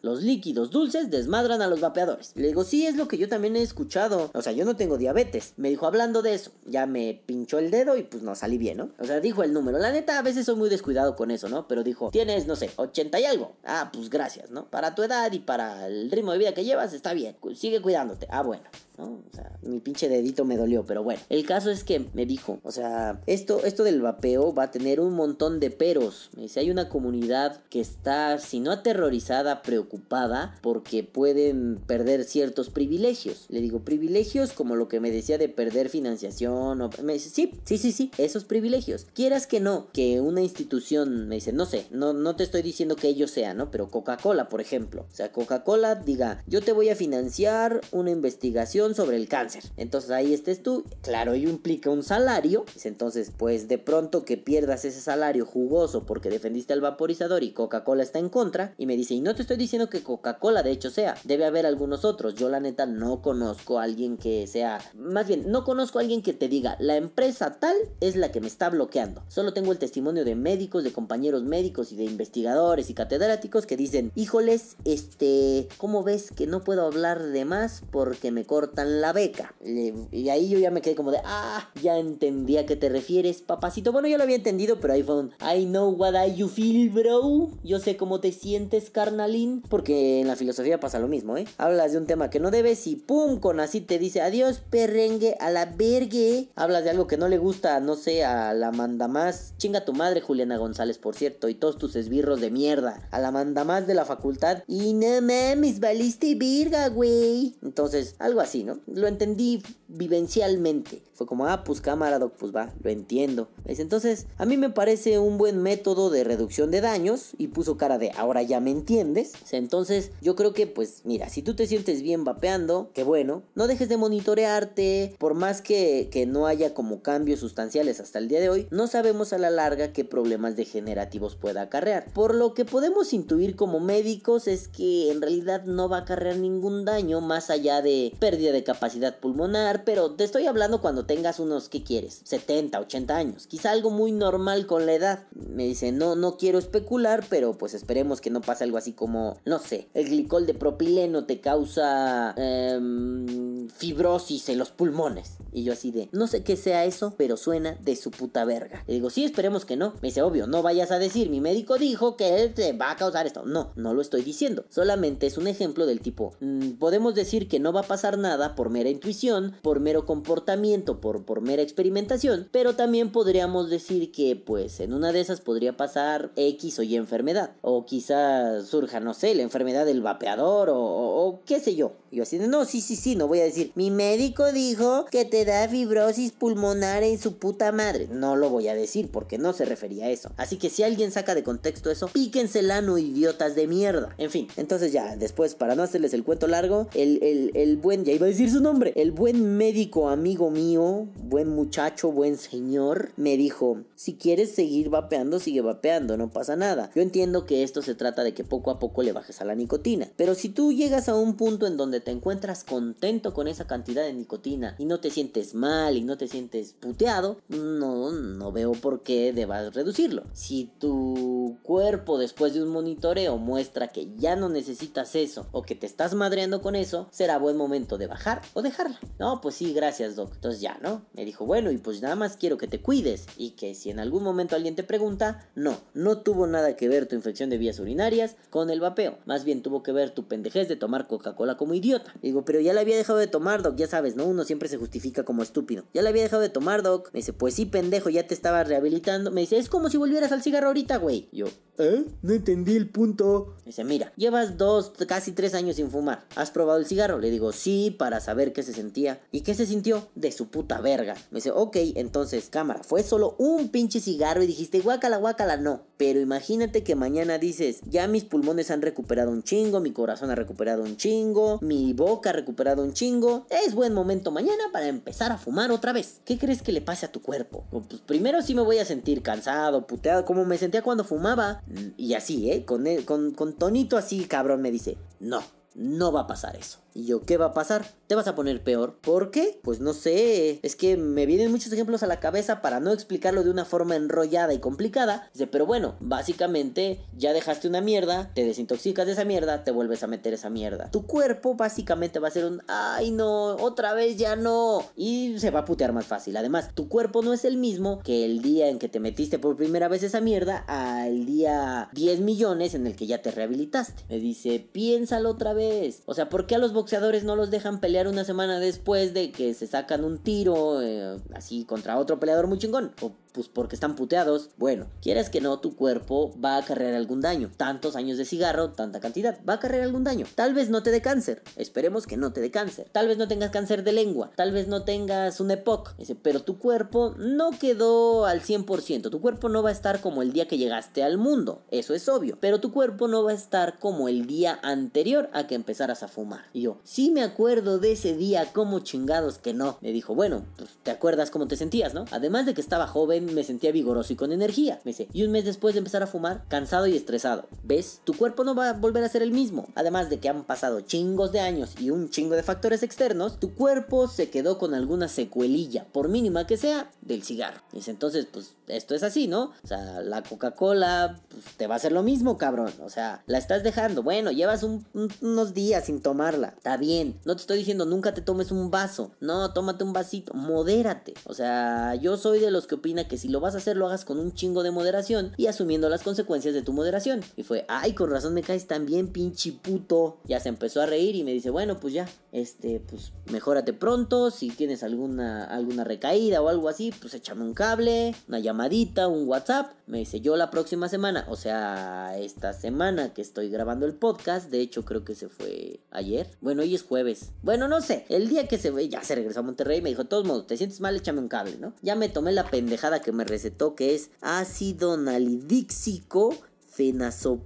los líquidos dulces desmadran a los vapeadores. Le digo, sí, es lo que yo también he escuchado. O sea, yo no tengo diabetes. Me dijo, hablando de eso, ya me pinchó el dedo y pues no salí bien, ¿no? O sea, dijo el número. La neta, a veces soy muy descuidado con eso, ¿no? Pero dijo, tienes, no sé, 80 y algo. Ah, pues gracias, ¿no? Para tu edad y para el ritmo de vida que llevas, está bien. Sigue cuidándote. Ah, bueno. ¿No? O sea, mi pinche dedito me dolió, pero bueno. El caso es que me dijo, o sea, esto, esto del vapeo va a tener un montón de peros. Me dice, hay una comunidad que está, si no aterrorizada, preocupada, porque pueden perder ciertos privilegios. Le digo, privilegios como lo que me decía de perder financiación. O... Me dice, sí, sí, sí, sí, esos privilegios. Quieras que no, que una institución, me dice, no sé, no, no te estoy diciendo que ellos sean, ¿no? Pero Coca-Cola, por ejemplo. O sea, Coca-Cola diga, yo te voy a financiar una investigación sobre el cáncer. Entonces ahí estés tú, claro, ello implica un salario. Entonces, pues de pronto que pierdas ese salario jugoso porque defendiste al vaporizador y Coca-Cola está en contra. Y me dice, y no te estoy diciendo que Coca-Cola de hecho sea, debe haber algunos otros. Yo la neta no conozco a alguien que sea, más bien, no conozco a alguien que te diga, la empresa tal es la que me está bloqueando. Solo tengo el testimonio de médicos, de compañeros médicos y de investigadores y catedráticos que dicen, híjoles, este, ¿cómo ves que no puedo hablar de más porque me corta la beca. y ahí yo ya me quedé como de, ah, ya entendí a qué te refieres, papacito. Bueno, yo lo había entendido, pero ahí fue un, I know what you feel, bro. Yo sé cómo te sientes, carnalín. Porque en la filosofía pasa lo mismo, ¿eh? Hablas de un tema que no debes y pum, con así te dice, adiós, perrengue, a la vergue. Hablas de algo que no le gusta, no sé, a la manda más. Chinga tu madre, Juliana González, por cierto, y todos tus esbirros de mierda. A la manda más de la facultad. Y no mames, valiste virga, güey. Entonces, algo así, Lo entendí vivencialmente. Fue como, ah, pues cámara, doc, pues va, lo entiendo. Entonces, a mí me parece un buen método de reducción de daños. Y puso cara de, ahora ya me entiendes. Entonces, yo creo que, pues, mira, si tú te sientes bien vapeando, qué bueno. No dejes de monitorearte. Por más que, que no haya como cambios sustanciales hasta el día de hoy, no sabemos a la larga qué problemas degenerativos pueda acarrear. Por lo que podemos intuir como médicos es que en realidad no va a acarrear ningún daño más allá de pérdida de capacidad pulmonar. Pero te estoy hablando cuando tengas unos, ¿qué quieres? 70, 80 años. Quizá algo muy normal con la edad. Me dice, no, no quiero especular, pero pues esperemos que no pase algo así como, no sé, el glicol de propileno te causa em, fibrosis en los pulmones. Y yo así de, no sé qué sea eso, pero suena de su puta verga. Le digo, sí, esperemos que no. Me dice, obvio, no vayas a decir, mi médico dijo que te va a causar esto. No, no lo estoy diciendo. Solamente es un ejemplo del tipo, mm, podemos decir que no va a pasar nada por mera intuición, por mero comportamiento, por, mera experimentación, pero también podríamos decir que pues en una de esas podría pasar X o Y enfermedad. O quizás surja, no sé, la enfermedad del vapeador o, qué sé yo. Y yo así no, sí, sí, sí, no voy a decir, mi médico dijo que te da fibrosis pulmonar en su puta madre. No lo voy a decir porque no se refería a eso. Así que si alguien saca de contexto eso, píquense no idiotas de mierda. En fin, entonces ya, después, para no hacerles el cuento largo, el, el, el buen, ya iba a decir su nombre, el buen médico amigo mío, buen muchacho, buen señor, me dijo, si quieres seguir vapeando, sigue vapeando, no pasa nada. Yo entiendo que esto se trata de que poco a poco le bajes a la nicotina, pero si tú llegas a un punto en donde te encuentras contento con esa cantidad de nicotina y no te sientes mal y no te sientes puteado, no, no veo por qué debas reducirlo. Si tu cuerpo después de un monitoreo muestra que ya no necesitas eso o que te estás madreando con eso, será buen momento de bajar o dejarla. No, pues sí, gracias, doc. Entonces ya, Me dijo, bueno, y pues nada más quiero que te cuides y que si en algún momento alguien te pregunta, no, no tuvo nada que ver tu infección de vías urinarias con el vapeo. Más bien tuvo que ver tu pendejez de tomar Coca-Cola como idiota Digo, pero ya la había dejado de tomar, Doc, ya sabes, ¿no? Uno siempre se justifica como estúpido. Ya la había dejado de tomar, Doc. Me dice, pues sí, pendejo, ya te estaba rehabilitando. Me dice, es como si volvieras al cigarro ahorita, güey. Yo, ¿eh? No entendí el punto. Me dice, mira, llevas dos, casi tres años sin fumar. ¿Has probado el cigarro? Le digo, sí, para saber qué se sentía. ¿Y qué se sintió? De su puta verga. Me dice, ok, entonces, cámara, fue solo un pinche cigarro y dijiste, guácala, guácala, no. Pero imagínate que mañana dices, ya mis pulmones han recuperado un chingo, mi corazón ha recuperado un chingo, mi boca ha recuperado un chingo. Es buen momento mañana para empezar a fumar otra vez. ¿Qué crees que le pase a tu cuerpo? Pues primero sí me voy a sentir cansado, puteado, como me sentía cuando fumaba. Y así, ¿eh? Con, con, con tonito así, cabrón, me dice, no, no va a pasar eso. Y yo, ¿qué va a pasar? Te vas a poner peor. ¿Por qué? Pues no sé. Es que me vienen muchos ejemplos a la cabeza para no explicarlo de una forma enrollada y complicada. Dice, pero bueno, básicamente ya dejaste una mierda, te desintoxicas de esa mierda, te vuelves a meter esa mierda. Tu cuerpo básicamente va a ser un, ay no, otra vez ya no. Y se va a putear más fácil. Además, tu cuerpo no es el mismo que el día en que te metiste por primera vez esa mierda al día 10 millones en el que ya te rehabilitaste. Me dice, piénsalo otra vez. O sea, ¿por qué a los boxeadores no los dejan pelear una semana después de que se sacan un tiro eh, así contra otro peleador muy chingón? O pues porque están puteados. Bueno, quieres que no, tu cuerpo va a acarrear algún daño. Tantos años de cigarro, tanta cantidad, va a acarrear algún daño. Tal vez no te dé cáncer. Esperemos que no te dé cáncer. Tal vez no tengas cáncer de lengua. Tal vez no tengas un EPOC. Pero tu cuerpo no quedó al 100%. Tu cuerpo no va a estar como el día que llegaste al mundo. Eso es obvio. Pero tu cuerpo no va a estar como el día anterior a que empezaras a fumar. Y sí me acuerdo de ese día, como chingados que no. Me dijo, bueno, pues te acuerdas cómo te sentías, ¿no? Además de que estaba joven, me sentía vigoroso y con energía. Me dice, y un mes después de empezar a fumar, cansado y estresado. ¿Ves? Tu cuerpo no va a volver a ser el mismo. Además de que han pasado chingos de años y un chingo de factores externos, tu cuerpo se quedó con alguna secuelilla, por mínima que sea, del cigarro. Dice, entonces, pues esto es así, ¿no? O sea, la Coca-Cola pues, te va a hacer lo mismo, cabrón. O sea, la estás dejando. Bueno, llevas unos días sin tomarla. Está bien. No te estoy diciendo nunca te tomes un vaso. No, tómate un vasito. Modérate. O sea, yo soy de los que opina que si lo vas a hacer lo hagas con un chingo de moderación y asumiendo las consecuencias de tu moderación. Y fue, ay, con razón me caes tan bien, pinche puto. Ya se empezó a reír y me dice, bueno, pues ya, este, pues mejórate pronto, si tienes alguna, alguna recaída o algo así, pues échame un cable, una llamadita, un WhatsApp. Me dice, yo la próxima semana, o sea, esta semana que estoy grabando el podcast, de hecho creo que se fue ayer. Hoy es jueves. Bueno, no sé, el día que se ve, ya se regresó a Monterrey, me dijo, todos modos, te sientes mal, échame un cable, ¿no? Ya me tomé la pendejada que me recetó, que es ácido nalidíxico fenaso...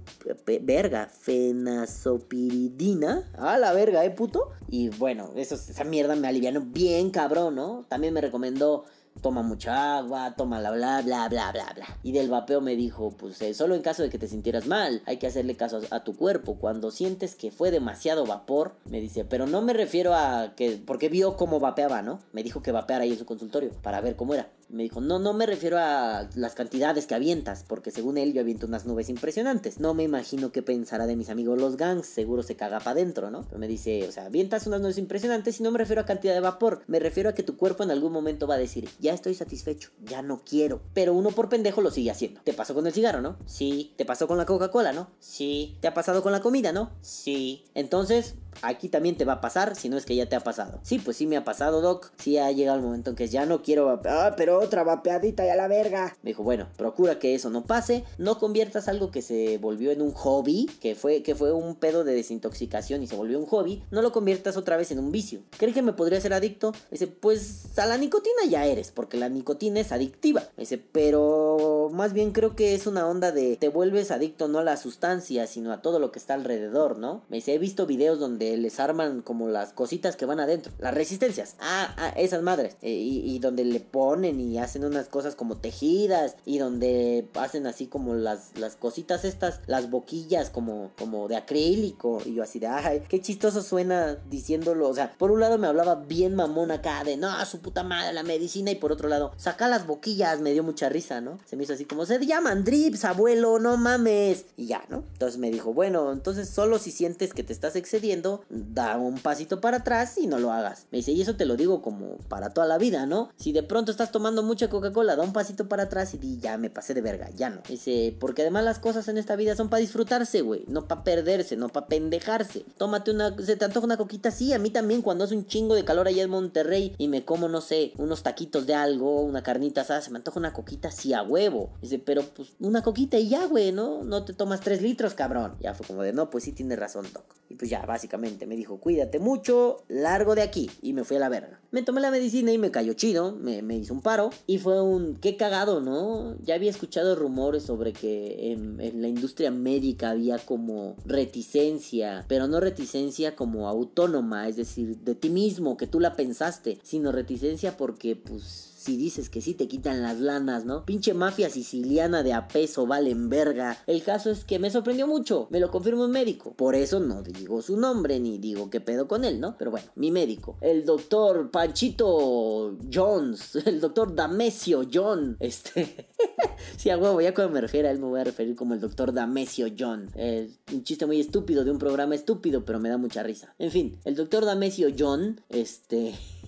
verga, fenazopiridina. A la verga, ¿eh, puto? Y bueno, eso, esa mierda me alivianó bien cabrón, ¿no? También me recomendó toma mucha agua, toma la bla bla bla bla bla. Y del vapeo me dijo, pues eh, solo en caso de que te sintieras mal, hay que hacerle caso a, a, tu cuerpo. Cuando sientes que fue demasiado vapor, me dice, pero no me refiero a que, porque vio cómo vapeaba, ¿no? Me dijo que vapeara ahí en su consultorio para ver cómo era. Me dijo, no, no me refiero a las cantidades que avientas, porque según él yo aviento unas nubes impresionantes. No me imagino qué pensará de mis amigos los gangs, seguro se caga para adentro, ¿no? Pero me dice, o sea, avientas unas nubes impresionantes y no me refiero a cantidad de vapor, me refiero a que tu cuerpo en algún momento va a decir, ya estoy satisfecho, ya no quiero. Pero uno por pendejo lo sigue haciendo. ¿Te pasó con el cigarro, no? Sí. ¿Te pasó con la Coca-Cola, no? Sí. ¿Te ha pasado con la comida, no? Sí. Entonces, aquí también te va a pasar, si no es que ya te ha pasado. Sí, pues sí me ha pasado, Doc. Sí ha llegado el momento en que ya no quiero. Ah, pero otra vapeadita y a la verga. Me dijo, bueno, procura que eso no pase. No conviertas algo que se volvió en un hobby, que fue, que fue un pedo de desintoxicación y se volvió un hobby. No lo conviertas otra vez en un vicio. ¿Crees que me podría ser adicto? Dice, pues a la nicotina ya eres, porque la nicotina es adictiva. Dice, pero más bien creo que es una onda de te vuelves adicto no a la sustancia, sino a todo lo que está alrededor, ¿no? Me dice, he visto videos donde les arman como las cositas que van adentro, las resistencias. Ah, ah esas madres. Eh, y, y, donde le ponen y hacen unas cosas como tejidas y donde hacen así como las, las cositas estas, las boquillas como, como de acrílico. Y yo así de, ay, qué chistoso suena diciéndolo. O sea, por un lado me hablaba bien mamón acá de, no, su puta madre, la medicina. Y por otro lado, saca las boquillas, me dio mucha risa, ¿no? Se me hizo así como, se llaman drips, abuelo, no mames. Y ya, ¿no? Entonces me dijo, bueno, entonces solo si sientes que te estás excediendo, da un pasito para atrás y no lo hagas. Me dice, y eso te lo digo como para toda la vida, ¿no? Si de pronto estás tomando mucha Coca-Cola, da un pasito para atrás y di, ya me pasé de verga, ya no. Dice, porque además las cosas en esta vida son para disfrutarse, güey, no para perderse, no para pendejarse. Tómate una, se te antoja una coquita, sí, a mí también cuando hace un chingo de calor allá en Monterrey y me como, no sé, unos taquitos de algo, una carnita asada, se me antoja una coquita, sí, a huevo. Dice, pero pues una coquita y ya, güey, ¿no? No te tomas tres litros, cabrón. Ya fue como de, no, pues sí tienes razón, Doc. Y pues ya, básicamente me dijo, cuídate mucho, largo de aquí. Y me fui a la verga. Me tomé la medicina y me cayó chido, me, me hizo un paro. Y fue un, qué cagado, ¿no? Ya había escuchado rumores sobre que en, en la industria médica había como reticencia, pero no reticencia como autónoma, es decir, de ti mismo, que tú la pensaste, sino reticencia porque pues si dices que sí te quitan las lanas, ¿no? Pinche mafia siciliana de a peso valen verga. El caso es que me sorprendió mucho, me lo confirmó un médico. Por eso no digo su nombre ni digo qué pedo con él, ¿no? Pero bueno, mi médico, el doctor Panchito Jones, el doctor Damesio John, este... sí, a huevo, ya cuando me refiero a él me voy a referir como el doctor Damesio John. Es un chiste muy estúpido de un programa estúpido, pero me da mucha risa. En fin, el doctor Damesio John, este...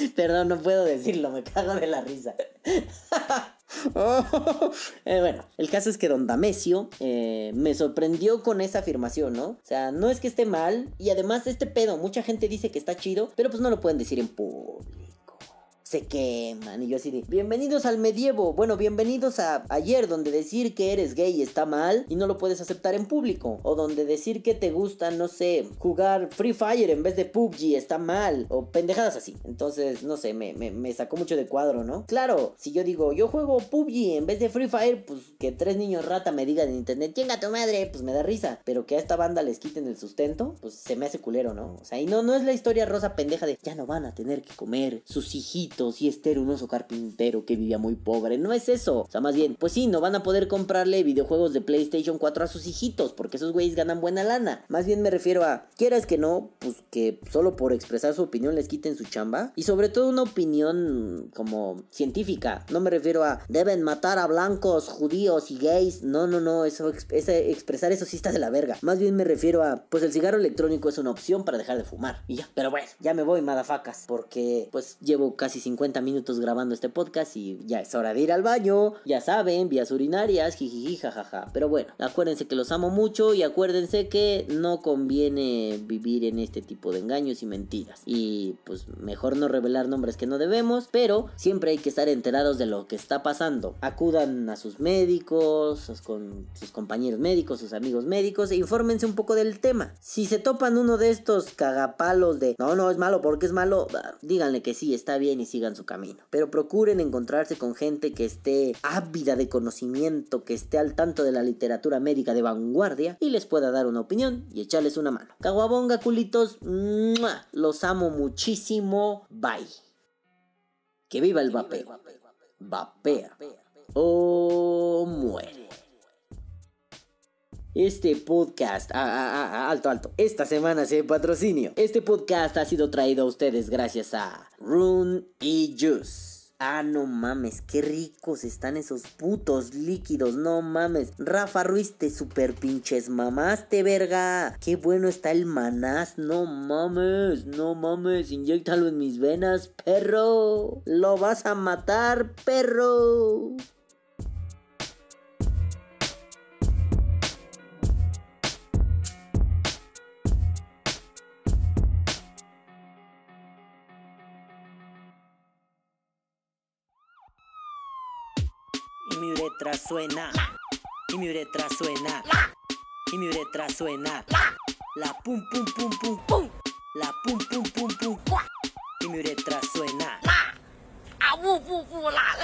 Perdón, no puedo decirlo, me cago de la risa. eh, bueno, el caso es que Don Damesio eh, me sorprendió con esa afirmación, ¿no? O sea, no es que esté mal, y además este pedo, mucha gente dice que está chido, pero pues no lo pueden decir en público se queman. Y yo así de, bienvenidos al medievo. Bueno, bienvenidos a ayer, donde decir que eres gay está mal y no lo puedes aceptar en público. O donde decir que te gusta, no sé, jugar Free Fire en vez de PUBG está mal. O pendejadas así. Entonces, no sé, me, me, sacó mucho de cuadro, ¿no? Claro, si yo digo, yo juego PUBG en vez de Free Fire, pues que tres niños rata me digan en internet, chinga tu madre, pues me da risa. Pero que a esta banda les quiten el sustento, pues se me hace culero, ¿no? O sea, y no, no es la historia rosa pendeja de ya no van a tener que comer sus hijitos y Esther, un oso carpintero que vivía muy pobre. No es eso. O sea, más bien, pues sí, no van a poder comprarle videojuegos de PlayStation 4 a sus hijitos, porque esos güeyes ganan buena lana. Más bien me refiero a, quieras que no, pues que solo por expresar su opinión les quiten su chamba. Y sobre todo una opinión como científica. No me refiero a, deben matar a blancos, judíos y gays. No, no, no, eso, ese, expresar eso sí está de la verga. Más bien me refiero a, pues el cigarro electrónico es una opción para dejar de fumar. Y ya, pero bueno, ya me voy, madafacas, porque pues llevo casi 50 minutos grabando este podcast y ya es hora de ir al baño. Ya saben, vías urinarias, jijiji, jajaja. Pero bueno, acuérdense que los amo mucho y acuérdense que no conviene vivir en este tipo de engaños y mentiras. Y pues mejor no revelar nombres que no debemos, pero siempre hay que estar enterados de lo que está pasando. Acudan a sus médicos, con sus compañeros médicos, sus amigos médicos e infórmense un poco del tema. Si se topan uno de estos cagapalos de no, no es malo porque es malo, díganle que sí, está bien y su camino. Pero procuren encontrarse con gente que esté ávida de conocimiento, que esté al tanto de la literatura médica de vanguardia y les pueda dar una opinión y echarles una mano. Caguabonga, culitos, los amo muchísimo. Bye. Que viva el vapeo. Vapea o muere. Este podcast, ah, ah, ah, alto, alto, esta semana se patrocinio. Este podcast ha sido traído a ustedes gracias a Rune y Juice. Ah, no mames, qué ricos están esos putos líquidos, no mames. Rafa Ruiz, te super pinches mamaste, verga. Qué bueno está el manás, no mames, no mames, inyectalo en mis venas, perro. Lo vas a matar, perro. Uretra suena, y mi uretra suena, y mi uretra suena, la pum pum pum pum. Pum, la pum pum pum pum, y mi uretra suena, la, a wu wu wu la la.